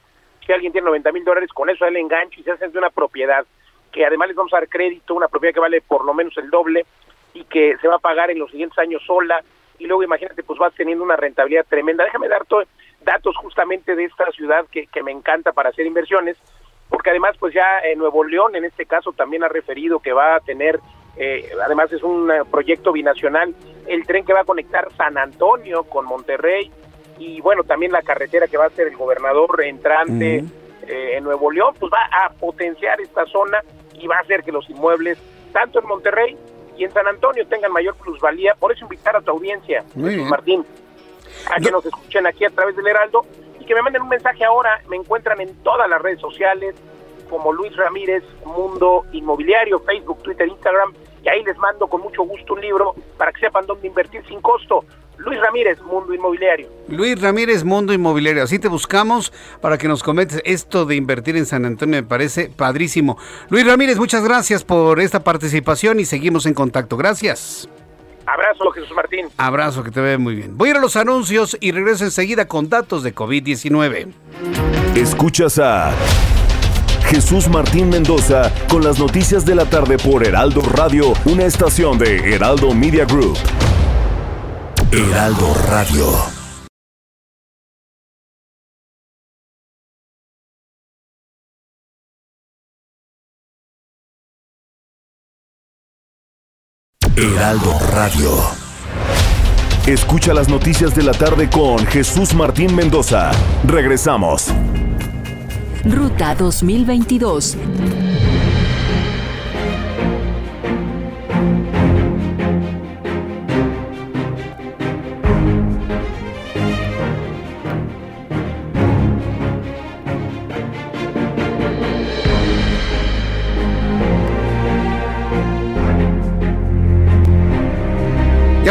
Si alguien tiene 90 mil dólares, con eso el enganche y se hace de una propiedad que además les vamos a dar crédito, una propiedad que vale por lo menos el doble y que se va a pagar en los siguientes años sola y luego imagínate pues vas teniendo una rentabilidad tremenda. Déjame dar datos justamente de esta ciudad que, que me encanta para hacer inversiones, porque además pues ya en Nuevo León en este caso también ha referido que va a tener, eh, además es un eh, proyecto binacional, el tren que va a conectar San Antonio con Monterrey y bueno también la carretera que va a ser el gobernador entrante. Eh, en Nuevo León, pues va a potenciar esta zona y va a hacer que los inmuebles, tanto en Monterrey y en San Antonio, tengan mayor plusvalía. Por eso invitar a tu audiencia, Martín, a que nos escuchen aquí a través del Heraldo y que me manden un mensaje ahora. Me encuentran en todas las redes sociales como Luis Ramírez, Mundo Inmobiliario, Facebook, Twitter, Instagram, y ahí les mando con mucho gusto un libro para que sepan dónde invertir sin costo. Luis Ramírez, Mundo Inmobiliario. Luis Ramírez, Mundo Inmobiliario. Así te buscamos para que nos comentes esto de invertir en San Antonio. Me parece padrísimo. Luis Ramírez, muchas gracias por esta participación y seguimos en contacto. Gracias. Abrazo, Jesús Martín. Abrazo, que te ve muy bien. Voy a ir a los anuncios y regreso enseguida con datos de COVID-19. Escuchas a Jesús Martín Mendoza con las noticias de la tarde por Heraldo Radio, una estación de Heraldo Media Group. Heraldo Radio. Heraldo Radio. Escucha las noticias de la tarde con Jesús Martín Mendoza. Regresamos. Ruta 2022.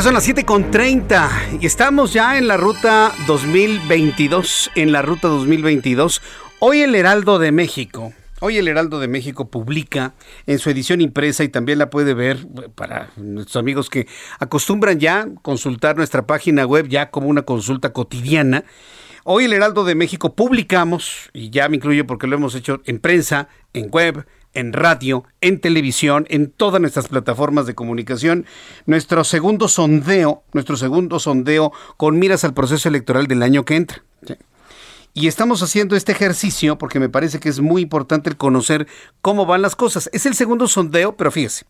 Son las 7.30 y estamos ya en la ruta 2022, en la ruta 2022. Hoy el Heraldo de México, hoy el Heraldo de México publica en su edición impresa y también la puede ver para nuestros amigos que acostumbran ya consultar nuestra página web ya como una consulta cotidiana. Hoy el Heraldo de México publicamos, y ya me incluyo porque lo hemos hecho en prensa, en web, en radio, en televisión, en todas nuestras plataformas de comunicación, nuestro segundo sondeo, nuestro segundo sondeo con miras al proceso electoral del año que entra. Y estamos haciendo este ejercicio porque me parece que es muy importante el conocer cómo van las cosas. Es el segundo sondeo, pero fíjese,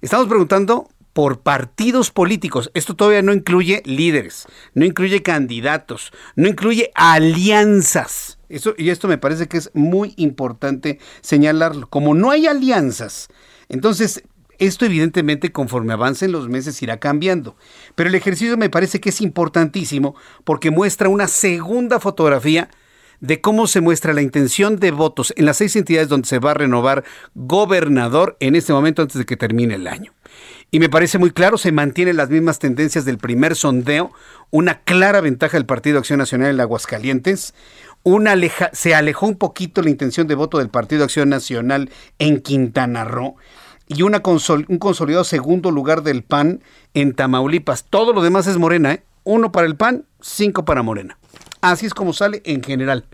estamos preguntando por partidos políticos. Esto todavía no incluye líderes, no incluye candidatos, no incluye alianzas y esto me parece que es muy importante señalarlo. Como no hay alianzas, entonces esto evidentemente conforme avancen los meses irá cambiando. Pero el ejercicio me parece que es importantísimo porque muestra una segunda fotografía de cómo se muestra la intención de votos en las seis entidades donde se va a renovar gobernador en este momento antes de que termine el año. Y me parece muy claro, se mantienen las mismas tendencias del primer sondeo, una clara ventaja del Partido Acción Nacional en Aguascalientes, una se alejó un poquito la intención de voto del Partido Acción Nacional en Quintana Roo. y una un consolidado segundo lugar del PAN en Tamaulipas. Todo lo demás es Morena, ¿eh? Uno para el PAN, cinco para Morena. Así es como sale en general.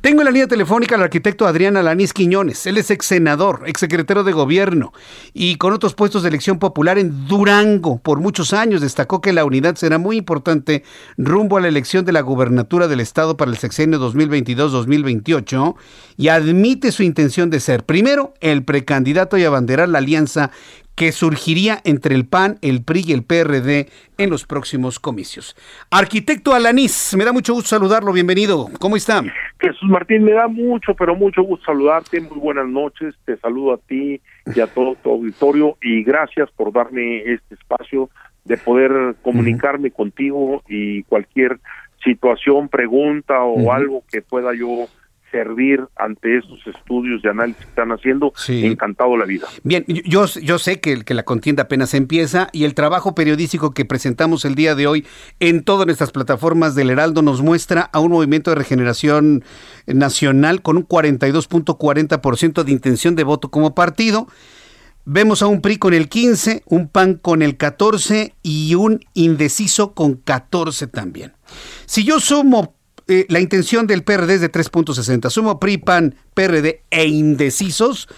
Tengo en la línea telefónica al arquitecto Adrián Alanis Quiñones. Él es ex senador, ex secretario de gobierno y con otros puestos de elección popular en Durango. Por muchos años destacó que la unidad será muy importante rumbo a la elección de la gubernatura del estado para el sexenio 2022-2028 y admite su intención de ser primero el precandidato y abanderar la alianza que surgiría entre el PAN, el PRI y el PRD en los próximos comicios. Arquitecto Alanís, me da mucho gusto saludarlo, bienvenido. ¿Cómo está? Jesús Martín, me da mucho, pero mucho gusto saludarte. Muy buenas noches, te saludo a ti y a todo tu auditorio y gracias por darme este espacio de poder comunicarme contigo y cualquier situación, pregunta o algo que pueda yo servir ante estos estudios de análisis que están haciendo, encantado la vida. Bien, yo, yo sé que, que la contienda apenas empieza y el trabajo periodístico que presentamos el día de hoy en todas nuestras plataformas del Heraldo nos muestra a un movimiento de regeneración nacional con un 42.40% de intención de voto como partido. Vemos a un PRI con el 15, un PAN con el 14 y un indeciso con 14 también. Si yo sumo eh, la intención del PRD es de 3.60. Sumo PRI, PAN, PRD e indecisos.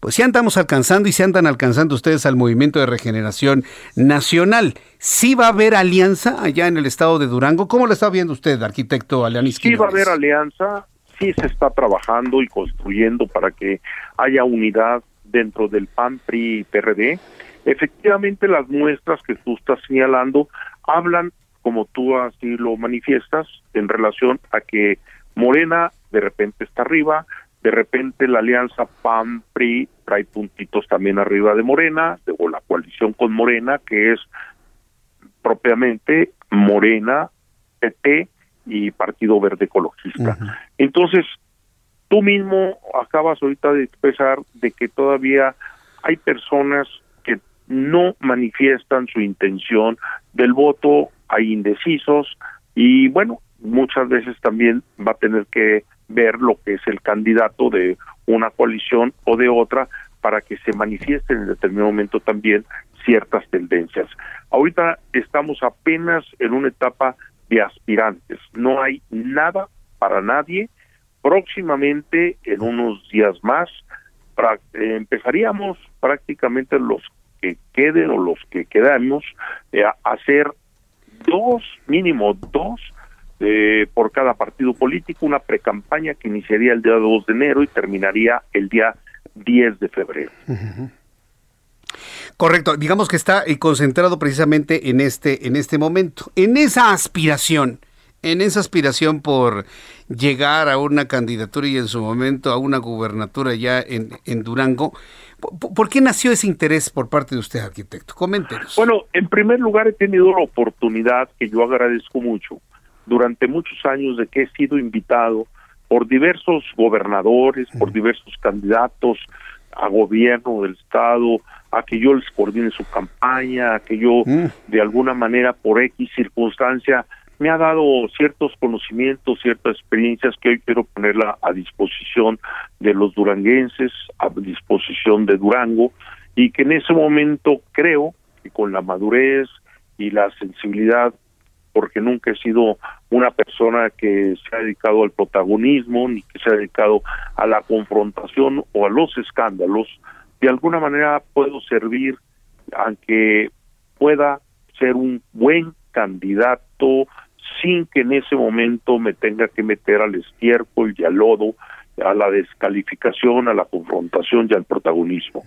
Pues ya andamos alcanzando y se andan alcanzando ustedes al movimiento de regeneración nacional. ¿Sí va a haber alianza allá en el estado de Durango? ¿Cómo lo está viendo usted, arquitecto Alianis Sí va a haber alianza, sí se está trabajando y construyendo para que haya unidad dentro del PAN, PRI y PRD. Efectivamente, las muestras que tú estás señalando hablan como tú así lo manifiestas, en relación a que Morena de repente está arriba, de repente la alianza PAN-PRI trae puntitos también arriba de Morena, o la coalición con Morena, que es propiamente Morena, PT y Partido Verde Ecologista. Entonces, tú mismo acabas ahorita de expresar de que todavía hay personas que no manifiestan su intención del voto hay indecisos y bueno, muchas veces también va a tener que ver lo que es el candidato de una coalición o de otra para que se manifiesten en determinado momento también ciertas tendencias. Ahorita estamos apenas en una etapa de aspirantes, no hay nada para nadie. Próximamente, en unos días más, empezaríamos prácticamente los que queden o los que quedamos eh, a hacer dos, mínimo dos, eh, por cada partido político, una precampaña que iniciaría el día 2 de enero y terminaría el día 10 de febrero. Correcto, digamos que está eh, concentrado precisamente en este, en este momento, en esa aspiración, en esa aspiración por llegar a una candidatura y en su momento a una gubernatura ya en, en Durango. ¿Por qué nació ese interés por parte de usted, arquitecto? Coméntenos. Bueno, en primer lugar he tenido la oportunidad, que yo agradezco mucho, durante muchos años de que he sido invitado por diversos gobernadores, por diversos candidatos a gobierno del Estado, a que yo les coordine su campaña, a que yo de alguna manera por X circunstancia me ha dado ciertos conocimientos, ciertas experiencias que hoy quiero ponerla a disposición de los duranguenses, a disposición de Durango, y que en ese momento creo que con la madurez y la sensibilidad, porque nunca he sido una persona que se ha dedicado al protagonismo, ni que se ha dedicado a la confrontación o a los escándalos, de alguna manera puedo servir, aunque pueda ser un buen candidato sin que en ese momento me tenga que meter al estiércol y al lodo, a la descalificación, a la confrontación y al protagonismo.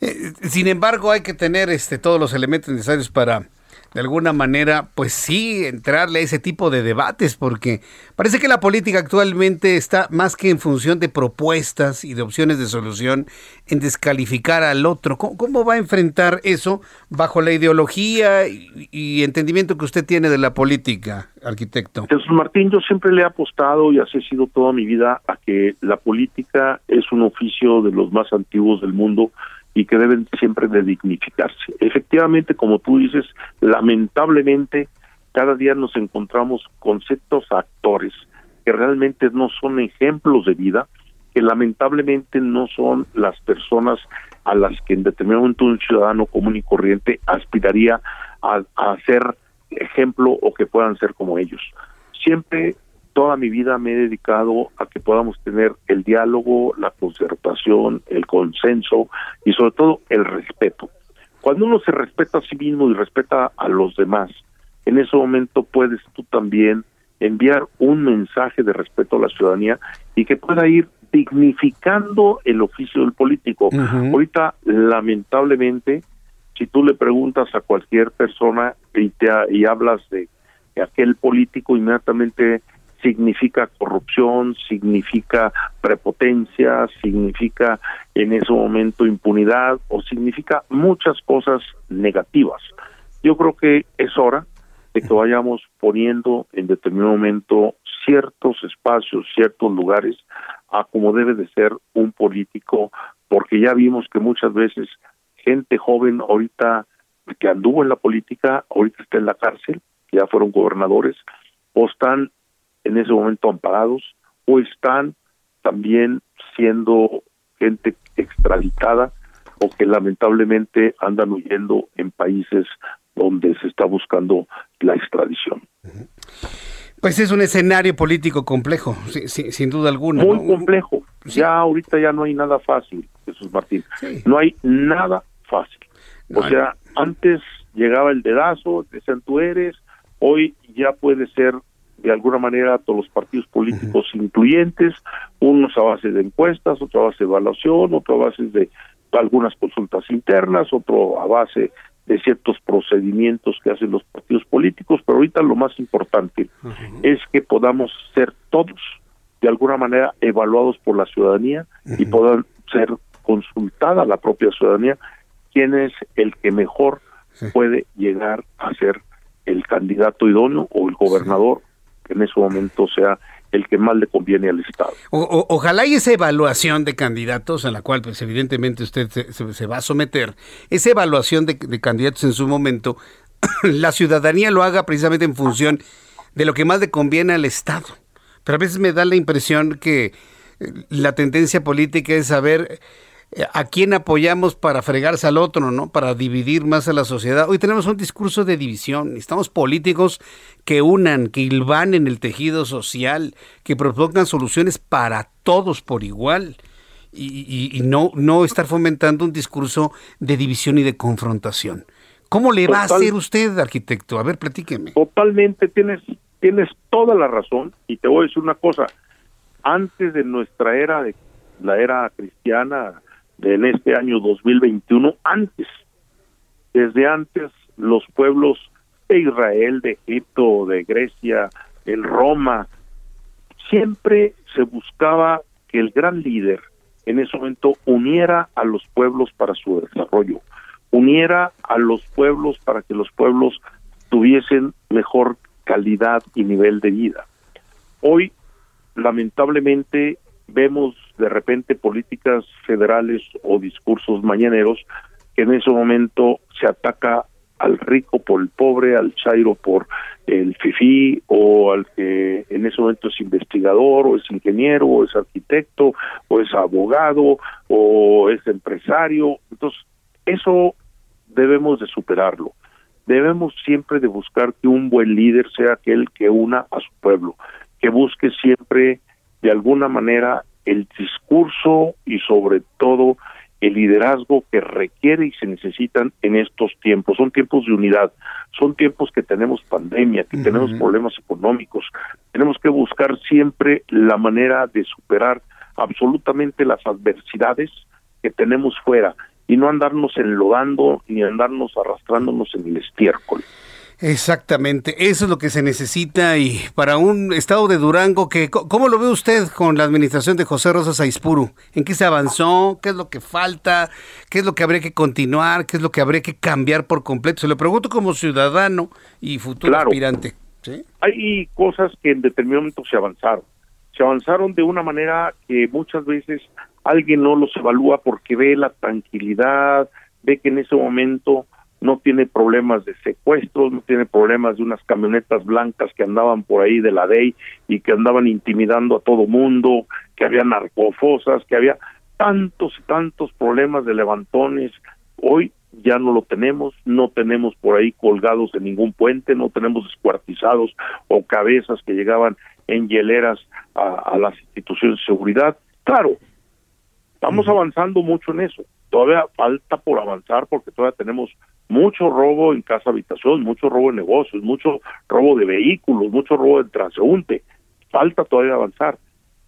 Eh, sin embargo, hay que tener este, todos los elementos necesarios para de alguna manera, pues sí, entrarle a ese tipo de debates, porque parece que la política actualmente está más que en función de propuestas y de opciones de solución, en descalificar al otro. ¿Cómo, va a enfrentar eso bajo la ideología y, entendimiento que usted tiene de la política, arquitecto? Jesús Martín, yo siempre le he apostado y así sido toda mi vida a que la política es un oficio de los más antiguos del mundo y que deben siempre de dignificarse. Efectivamente, como tú dices, lamentablemente cada día nos encontramos con ciertos actores que realmente no son ejemplos de vida que lamentablemente no son las personas a las que en determinado momento un ciudadano común y corriente aspiraría a, a ser ejemplo o que puedan ser como ellos. Siempre, toda mi vida me he dedicado a que podamos tener el diálogo, la concertación, el consenso y sobre todo el respeto. Cuando uno se respeta a sí mismo y respeta a los demás, en ese momento puedes tú también enviar un mensaje de respeto a la ciudadanía y que pueda ir dignificando el oficio del político. Ahorita, lamentablemente, si tú le preguntas a cualquier persona y, te, y hablas de, aquel político, inmediatamente significa corrupción, significa prepotencia, significa en ese momento impunidad o significa muchas cosas negativas. Yo creo que es hora de que vayamos poniendo en determinado momento ciertos espacios, ciertos lugares a como debe de ser un político, porque ya vimos que muchas veces gente joven ahorita que anduvo en la política, ahorita está en la cárcel, ya fueron gobernadores, o están en ese momento amparados, o están también siendo gente extraditada o que lamentablemente andan huyendo en países donde se está buscando la extradición. Pues es un escenario político complejo, sin duda alguna. Muy complejo. Ya ahorita ya no hay nada fácil, Jesús Martín. No hay nada fácil. o sea, antes llegaba el dedazo, decían tú eres, hoy ya puede ser de alguna manera todos los partidos políticos incluyentes, unos a base de encuestas, otro a base de evaluación, otro a base de algunas consultas internas, otro a base de ciertos procedimientos que hacen los partidos políticos, pero ahorita lo más importante es que podamos ser todos de alguna manera evaluados por la ciudadanía y puedan ser consultada la propia ciudadanía quién es el que mejor puede llegar a ser el candidato idóneo o el gobernador que en ese momento sea el que más le conviene al Estado. ojalá y esa evaluación de candidatos, a la cual pues evidentemente usted se, va a someter, esa evaluación de, candidatos en su momento, la ciudadanía lo haga precisamente en función de lo que más le conviene al Estado. Pero a veces me da la impresión que eh, la tendencia política es saber a quién apoyamos para fregarse al otro, ¿no? Para dividir más a la sociedad. Hoy tenemos un discurso de división. Estamos políticos que unan, que hilvanen el tejido social, que propongan soluciones para todos por igual. Y, no, no estar fomentando un discurso de división y de confrontación. ¿Cómo le va a hacer usted, arquitecto? A ver, platíqueme. Totalmente, tienes, tienes toda la razón. Y te voy a decir una cosa. Antes de nuestra era, de la era cristiana, en este año 2021 antes. Desde antes los pueblos de Israel, de Egipto, de Grecia, en Roma, siempre se buscaba que el gran líder en ese momento uniera a los pueblos para su desarrollo, uniera a los pueblos para que los pueblos tuviesen mejor calidad y nivel de vida. Hoy, lamentablemente, vemos de repente políticas federales o discursos mañaneros que en ese momento se ataca al rico por el pobre, al chairo por el fifí o al que en ese momento es investigador o es ingeniero o es arquitecto o es abogado o es empresario. Entonces, eso debemos de superarlo. Debemos siempre de buscar que un buen líder sea aquel que una a su pueblo, que busque siempre de alguna manera el discurso y sobre todo el liderazgo que requiere y se necesitan en estos tiempos. Son tiempos de unidad, son tiempos que tenemos pandemia, que tenemos problemas económicos. Tenemos que buscar siempre la manera de superar absolutamente las adversidades que tenemos fuera y no andarnos enlodando ni andarnos arrastrándonos en el estiércol. Exactamente, eso es lo que se necesita y para un estado de Durango que ¿cómo lo ve usted con la administración de José Rosas Aispuru? ¿En qué se avanzó? ¿Qué es lo que falta? ¿Qué es lo que habría que continuar? ¿Qué es lo que habría que cambiar por completo? Se lo pregunto como ciudadano y futuro aspirante. Hay cosas que en determinado momento se avanzaron. Se avanzaron de una manera que muchas veces alguien no los evalúa porque ve la tranquilidad, ve que en ese momento no tiene problemas de secuestros, no tiene problemas de unas camionetas blancas que andaban por ahí de la DEI y que andaban intimidando a todo mundo, que había narcofosas, que había tantos y tantos problemas de levantones. Hoy ya no lo tenemos, no tenemos por ahí colgados en ningún puente, no tenemos descuartizados o cabezas que llegaban en hieleras a, a las instituciones de seguridad. Claro, estamos avanzando mucho en eso. Todavía falta por avanzar porque todavía tenemos mucho robo en casa habitación, mucho robo en negocios, mucho robo de vehículos, mucho robo de transeúnte. Falta todavía avanzar.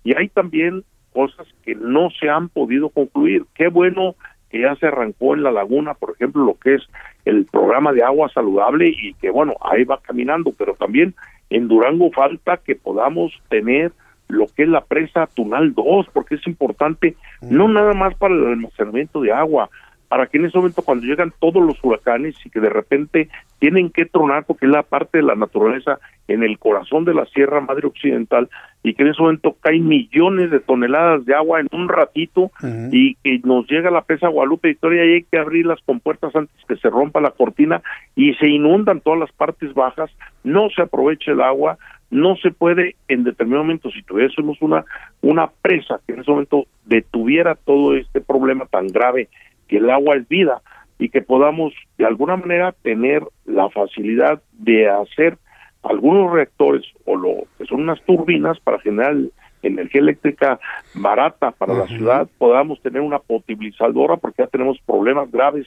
Y hay también cosas que no se han podido concluir. Qué bueno que ya se arrancó en la laguna, por ejemplo, lo que es el programa de agua saludable y que bueno, ahí va caminando, pero también en Durango falta que podamos tener lo que es la presa Tunal 2, porque es importante no nada más para el almacenamiento de agua, para que en ese momento cuando llegan todos los huracanes y que de repente tienen que tronar porque es la parte de la naturaleza en el corazón de la Sierra Madre Occidental y que en ese momento caen millones de toneladas de agua en un ratito y que nos llega la presa Guadalupe Victoria y hay que abrir las compuertas antes que se rompa la cortina y se inundan todas las partes bajas, no se aprovecha el agua, no se puede en determinado momento, si tuviésemos una, una presa que en ese momento detuviera todo este problema tan grave, que el agua es vida, y que podamos de alguna manera tener la facilidad de hacer algunos reactores o lo que son unas turbinas para generar energía eléctrica barata para la ciudad, podamos tener una potabilizadora porque ya tenemos problemas graves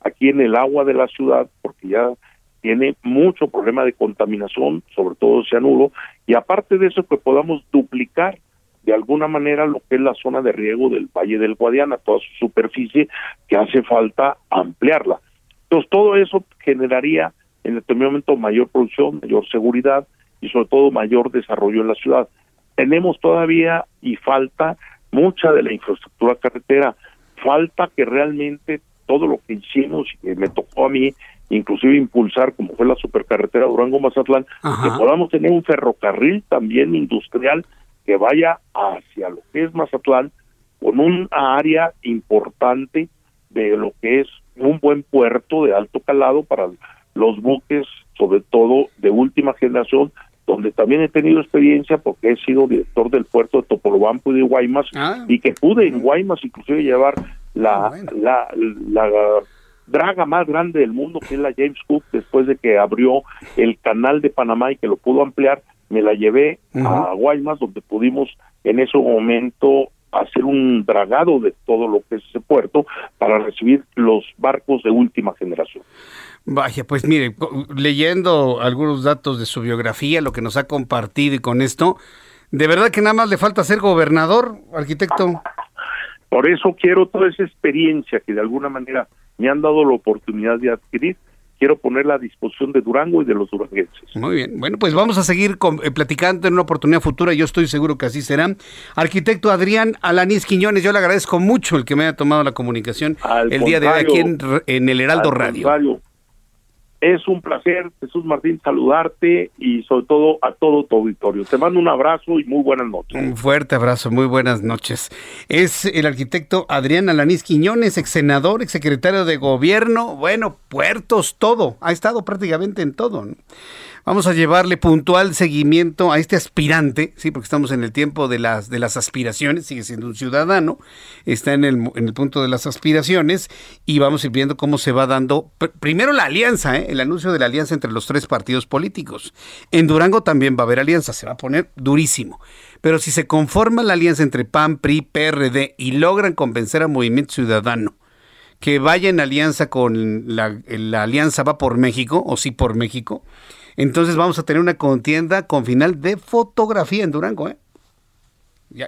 aquí en el agua de la ciudad porque ya tiene mucho problema de contaminación, sobre todo cianuro, y aparte de eso que podamos duplicar de alguna manera lo que es la zona de riego del Valle del Guadiana, toda su superficie, que hace falta ampliarla. Entonces, todo eso generaría en determinado momento mayor producción, mayor seguridad y sobre todo mayor desarrollo en la ciudad. Tenemos todavía y falta mucha de la infraestructura carretera, falta que realmente todo lo que hicimos y que me tocó a mí inclusive impulsar, como fue la supercarretera Durango-Mazatlán, que podamos tener un ferrocarril también industrial que vaya hacia lo que es Mazatlán, con un área importante de lo que es un buen puerto de alto calado para los buques, sobre todo de última generación, donde también he tenido experiencia porque he sido director del puerto de Topolobampo y de Guaymas, Ah. y que pude en Guaymas inclusive llevar la, la, la draga más grande del mundo, que es la James Cook, después de que abrió el canal de Panamá y que lo pudo ampliar, me la llevé a Guaymas, donde pudimos en ese momento hacer un dragado de todo lo que es ese puerto para recibir los barcos de última generación. Vaya, pues mire, leyendo algunos datos de su biografía, lo que nos ha compartido y con esto, de verdad que nada más le falta ser gobernador, arquitecto. Por eso quiero toda esa experiencia que de alguna manera me han dado la oportunidad de adquirir, quiero ponerla a disposición de Durango y de los duranguenses. Muy bien, bueno, pues vamos a seguir con- eh, platicando en una oportunidad futura, yo estoy seguro que así será. Arquitecto Adrián Alanís Quiñones, yo le agradezco mucho el que me haya tomado la comunicación Al el día de hoy aquí en, en el Heraldo Al Radio. Es un placer, Jesús Martín, saludarte y sobre todo a todo tu auditorio. Te mando un abrazo y muy buenas noches. Un fuerte abrazo, muy buenas noches. Es el arquitecto Adrián Alanís Quiñones, ex senador, ex secretario de gobierno, bueno, puertos, todo. Ha estado prácticamente en todo. Vamos a llevarle puntual seguimiento a este aspirante, sí, porque estamos en el tiempo de las, de las aspiraciones, sigue siendo un ciudadano, está en el, en el punto de las aspiraciones y vamos a ir viendo cómo se va dando, pr- primero la alianza, ¿eh? el anuncio de la alianza entre los tres partidos políticos. En Durango también va a haber alianza, se va a poner durísimo. Pero si se conforma la alianza entre PAN, PRI, PRD y logran convencer a Movimiento Ciudadano que vaya en alianza con la alianza Va por México, o Sí por México, entonces vamos a tener una contienda con final de fotografía en Durango, ¿eh?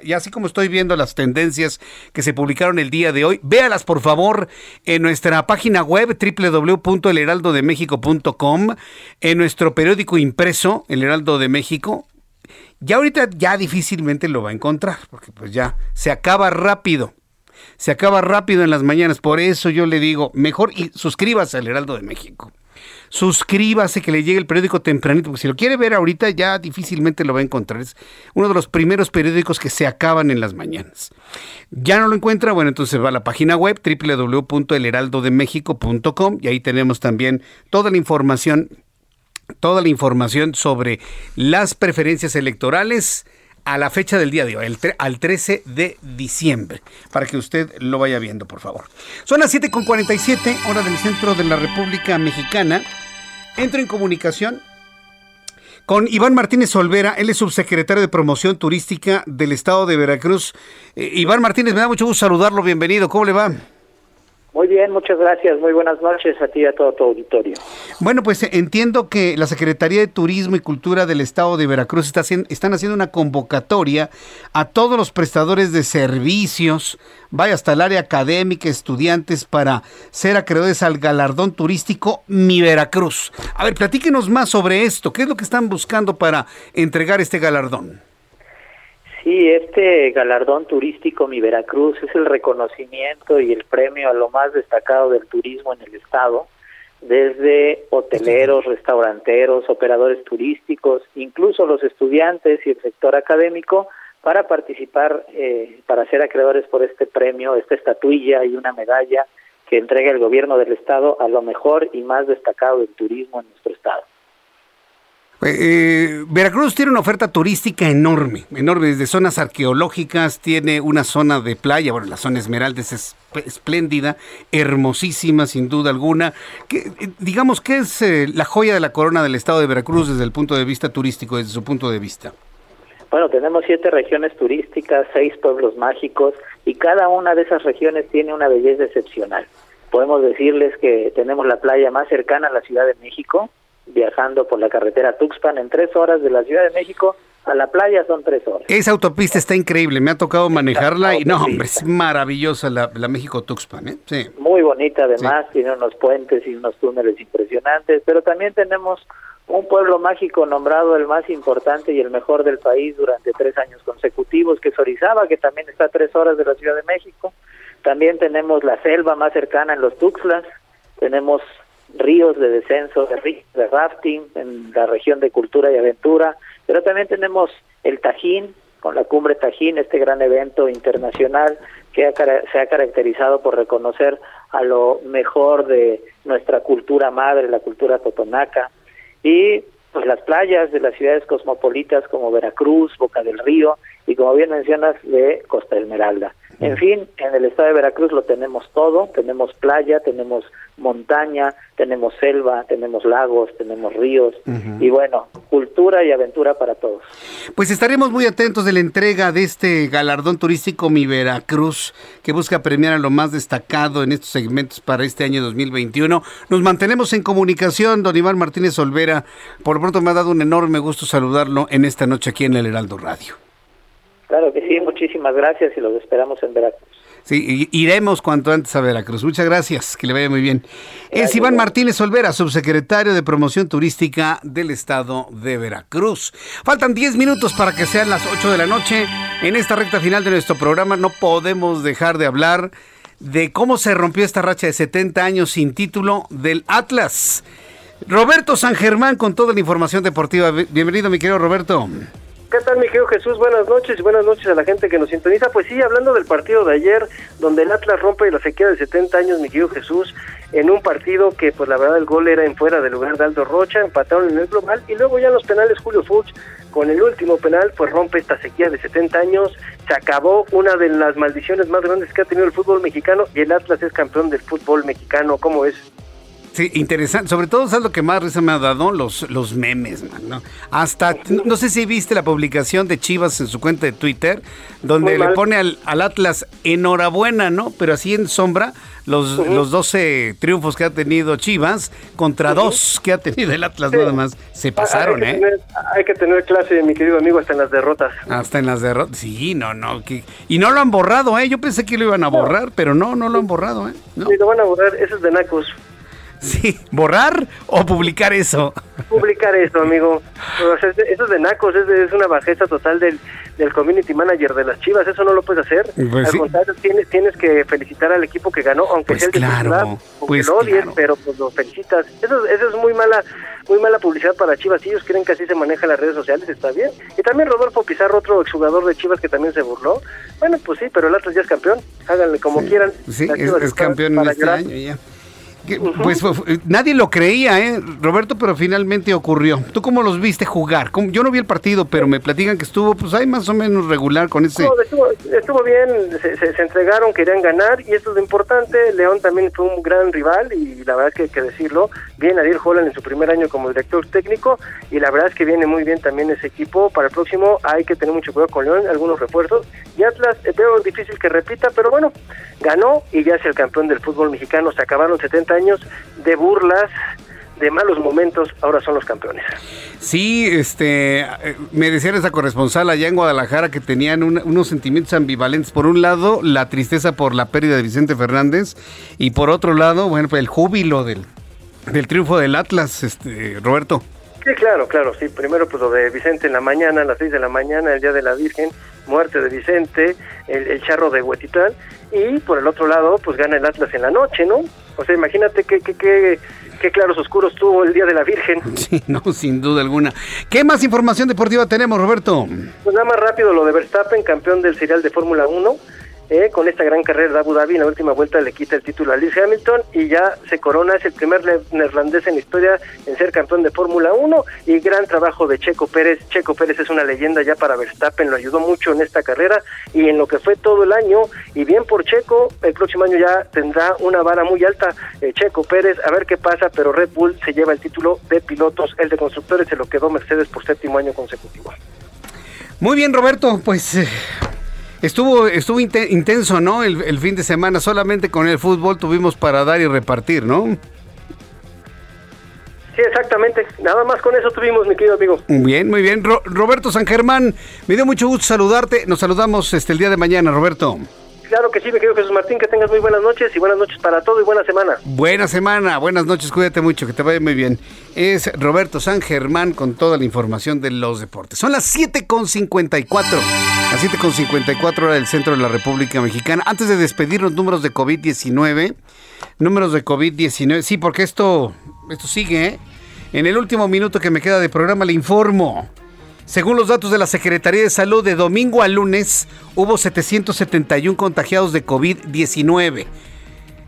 Y, así como estoy viendo las tendencias que se publicaron el día de hoy, véalas por favor en nuestra página web www.elheraldodemexico.com, en nuestro periódico impreso, El Heraldo de México. Ya ahorita ya difícilmente lo va a encontrar, porque pues ya se acaba rápido. Se acaba rápido en las mañanas, por eso yo le digo, mejor y suscríbase al Heraldo de México. Suscríbase, que le llegue el periódico tempranito, porque si lo quiere ver ahorita ya difícilmente lo va a encontrar. Es uno de los primeros periódicos que se acaban en las mañanas. Ya no lo encuentra, bueno, entonces va a la página web www.elheraldodemexico.com y ahí tenemos también toda la información, toda la información sobre las preferencias electorales a la fecha del día de hoy, al 13 de diciembre, para que usted lo vaya viendo, por favor. Son las 7.47, hora del centro de la República Mexicana. Entro en comunicación con Iván Martínez Olvera, él es subsecretario de Promoción Turística del Estado de Veracruz. Eh, Iván Martínez, me da mucho gusto saludarlo, bienvenido, ¿cómo le va? Muy bien, muchas gracias. Muy buenas noches a ti y a todo tu auditorio. Bueno, pues entiendo que la Secretaría de Turismo y Cultura del Estado de Veracruz está haciendo, están haciendo una convocatoria a todos los prestadores de servicios, vaya hasta el área académica, estudiantes, para ser acreedores al galardón turístico Mi Veracruz. A ver, platíquenos más sobre esto. ¿Qué es lo que están buscando para entregar este galardón? Sí, este galardón turístico Mi Veracruz es el reconocimiento y el premio a lo más destacado del turismo en el estado, desde hoteleros, restauranteros, operadores turísticos, incluso los estudiantes y el sector académico, para participar, eh, para ser acreedores por este premio, esta estatuilla y una medalla que entrega el gobierno del estado a lo mejor y más destacado del turismo en nuestro estado. Eh, eh, Veracruz tiene una oferta turística enorme, enorme, desde zonas arqueológicas, tiene una zona de playa, bueno, la zona Esmeraldas es espléndida, hermosísima sin duda alguna. Que, eh, digamos, ¿qué es la joya de la corona del estado de Veracruz desde el punto de vista turístico, desde su punto de vista? Bueno, tenemos siete regiones turísticas, seis pueblos mágicos y cada una de esas regiones tiene una belleza excepcional. Podemos decirles que tenemos la playa más cercana a la Ciudad de México, viajando por la carretera Tuxpan en tres horas de la Ciudad de México a la playa son tres horas. Esa autopista está increíble, me ha tocado manejarla y no, hombre, es maravillosa la, México-Tuxpan, ¿eh? Sí. Muy bonita además, tiene unos puentes y unos túneles impresionantes, pero también tenemos un pueblo mágico nombrado el más importante y el mejor del país durante tres años consecutivos, que es Orizaba, que también está a tres horas de la Ciudad de México. También tenemos la selva más cercana en los Tuxtlas, tenemos ríos de descenso, de, de rafting en la región de cultura y aventura, pero también tenemos el Tajín, con la cumbre Tajín, este gran evento internacional que se ha caracterizado por reconocer a lo mejor de nuestra cultura madre, la cultura totonaca, y pues las playas de las ciudades cosmopolitas como Veracruz, Boca del Río y como bien mencionas de Costa Esmeralda. En fin, en el estado de Veracruz lo tenemos todo, tenemos playa, tenemos montaña, tenemos selva, tenemos lagos, tenemos ríos y bueno, cultura y aventura para todos. Pues estaremos muy atentos de la entrega de este galardón turístico Mi Veracruz que busca premiar a lo más destacado en estos segmentos para este año 2021. Nos mantenemos en comunicación, don Iván Martínez Olvera. Por pronto me ha dado un enorme gusto saludarlo en esta noche aquí en el Heraldo Radio. Claro que sí, muchísimas gracias y los esperamos en Veracruz. Sí, iremos cuanto antes a Veracruz. Muchas gracias, que le vaya muy bien. es Iván Martínez Olvera, subsecretario de Promoción Turística del Estado de Veracruz. Faltan 10 minutos para que sean las 8 de la noche. En esta recta final de nuestro programa no podemos dejar de hablar de cómo se rompió esta racha de 70 años sin título del Atlas. Roberto San Germán con toda la información deportiva. Bienvenido, mi querido Roberto. ¿Qué tal, mi querido Jesús? Buenas noches y buenas noches a la gente que nos sintoniza. Pues sí, hablando del partido de ayer, donde el Atlas rompe la sequía de 70 años, mi querido Jesús, en un partido que, pues la verdad, el gol era en fuera del lugar de Aldo Rocha, empataron en el global y luego ya en los penales Julio Fuchs, con el último penal, pues rompe esta sequía de 70 años. Se acabó una de las maldiciones más grandes que ha tenido el fútbol mexicano y el Atlas es campeón del fútbol mexicano. ¿Cómo es? Sí, interesante. Sobre todo, ¿sabes lo que más risa me ha dado? Los, los memes, ¿no? Hasta, no sé si viste la publicación de Chivas en su cuenta de Twitter, donde le pone al, Atlas enhorabuena, ¿no? Pero así en sombra, los, los 12 triunfos que ha tenido Chivas contra dos que ha tenido el Atlas nada más. Se pasaron, ¿eh? hay que tener clase, mi querido amigo, hasta en las derrotas. Hasta en las derrotas. Sí, no, no. Que, y no lo han borrado, ¿eh? Yo pensé que lo iban a borrar, pero no, no lo han borrado, ¿eh? No. Sí, lo van a borrar. Eso es de Nacos. Sí, borrar o publicar eso. Publicar eso, amigo. eso es de nacos, es, una bajeza total del, del community manager de las Chivas, eso no lo puedes hacer. Pues al sí. contrario, tienes, tienes que felicitar al equipo que ganó, aunque Pues sea el de claro, titular, o pues que lo odies, claro. pero pues lo felicitas. Eso, eso es muy mala muy mala publicidad para Chivas. Si ellos creen que así se manejan las redes sociales, está bien. Y también Rodolfo Pizarro, otro exjugador de Chivas que también se burló. Bueno, pues sí, pero el Atlas ya es campeón. Háganle como quieran. Sí, es, es campeón para este llorar. año ya. Que, Pues fue- fue- nadie lo creía, ¿eh, Roberto? Pero finalmente ocurrió. ¿Tú cómo los viste jugar? ¿Cómo- Yo no vi el partido, pero me platican que estuvo, pues ahí más o menos regular con ese. No, estuvo, estuvo bien, se, se- se entregaron, querían ganar y esto es lo importante. León también fue un gran rival y la verdad es que hay que decirlo. Bien Ariel Holland en su primer año como director técnico y la verdad es que viene muy bien también ese equipo. Para el próximo hay que tener mucho cuidado con León, algunos refuerzos. Y Atlas, eh, veo difícil que repita, pero bueno, ganó y ya es el campeón del fútbol mexicano. Se acabaron 70 años de burlas, de malos momentos, ahora son los campeones. Sí, este, eh, me decía esa corresponsal allá en Guadalajara que tenían un- unos sentimientos ambivalentes. Por un lado, la tristeza por la pérdida de Vicente Fernández y por otro lado, bueno, el júbilo del, del triunfo del Atlas, este, Roberto. Sí, claro, claro, sí. Primero, pues lo de Vicente en la mañana, a las 6 de la mañana, el Día de la Virgen, muerte de Vicente, el, el charro de Huetitlán. Y por el otro lado, pues gana el Atlas en la noche, ¿no? O sea, imagínate qué, qué, qué, qué claros oscuros tuvo el Día de la Virgen. Sí, no, sin duda alguna. ¿Qué más información deportiva tenemos, Roberto? Pues nada más rápido lo de Verstappen, campeón del serial de Fórmula 1. Eh, con esta gran carrera de Abu Dhabi, en la última vuelta le quita el título a Lewis Hamilton y ya se corona, es el primer ne- neerlandés en la historia en ser campeón de Fórmula 1 y gran trabajo de Checo Pérez. Checo Pérez es una leyenda ya para Verstappen, lo ayudó mucho en esta carrera y en lo que fue todo el año y bien por Checo, el próximo año ya tendrá una vara muy alta eh, Checo Pérez, a ver qué pasa, pero Red Bull se lleva el título de pilotos, el de constructores se lo quedó Mercedes por séptimo año consecutivo. Muy bien, Roberto, pues eh, estuvo estuvo inte- intenso, ¿no? El, el fin de semana solamente con el fútbol tuvimos para dar y repartir, ¿no? Sí, exactamente. Nada más con eso tuvimos, mi querido amigo. Bien, muy bien. Ro- Roberto San Germán, me dio mucho gusto saludarte. Nos saludamos este el día de mañana, Roberto. Claro que sí, mi querido Jesús Martín, que tengas muy buenas noches y buenas noches para todo y buena semana. Buena semana, buenas noches, cuídate mucho, que te vaya muy bien. Es Roberto San Germán con toda la información de los deportes. Son las 7.54, las 7.54 hora del centro de la República Mexicana. Antes de despedirnos, números de COVID-19, números de COVID-19, sí, porque esto, esto sigue, ¿eh? En el último minuto que me queda de programa le informo. Según los datos de la Secretaría de Salud, de domingo a lunes hubo 771 contagiados de COVID-19.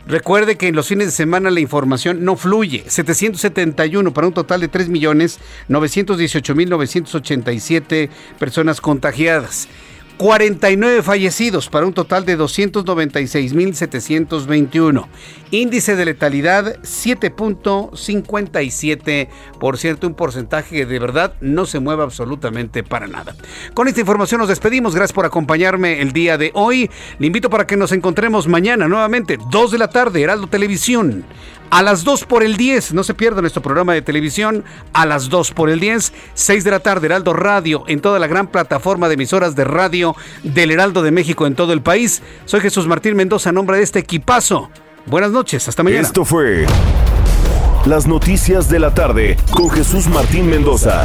Recuerde que en los fines de semana la información no fluye. 771 para un total de 3.918.987 personas contagiadas. 49 fallecidos para un total de 296.721. Índice de letalidad 7.57%, por cierto, un porcentaje que de verdad no se mueve absolutamente para nada. Con esta información nos despedimos. Gracias por acompañarme el día de hoy. Le invito para que nos encontremos mañana nuevamente, 2 de la tarde, Heraldo Televisión. A las 2 por el 10, no se pierda nuestro programa de televisión. A las 2 por el 10, 6 de la tarde, Heraldo Radio, en toda la gran plataforma de emisoras de radio del Heraldo de México en todo el país. Soy Jesús Martín Mendoza, a nombre de este equipazo. Buenas noches, hasta mañana. Esto fue Las Noticias de la Tarde con Jesús Martín Mendoza.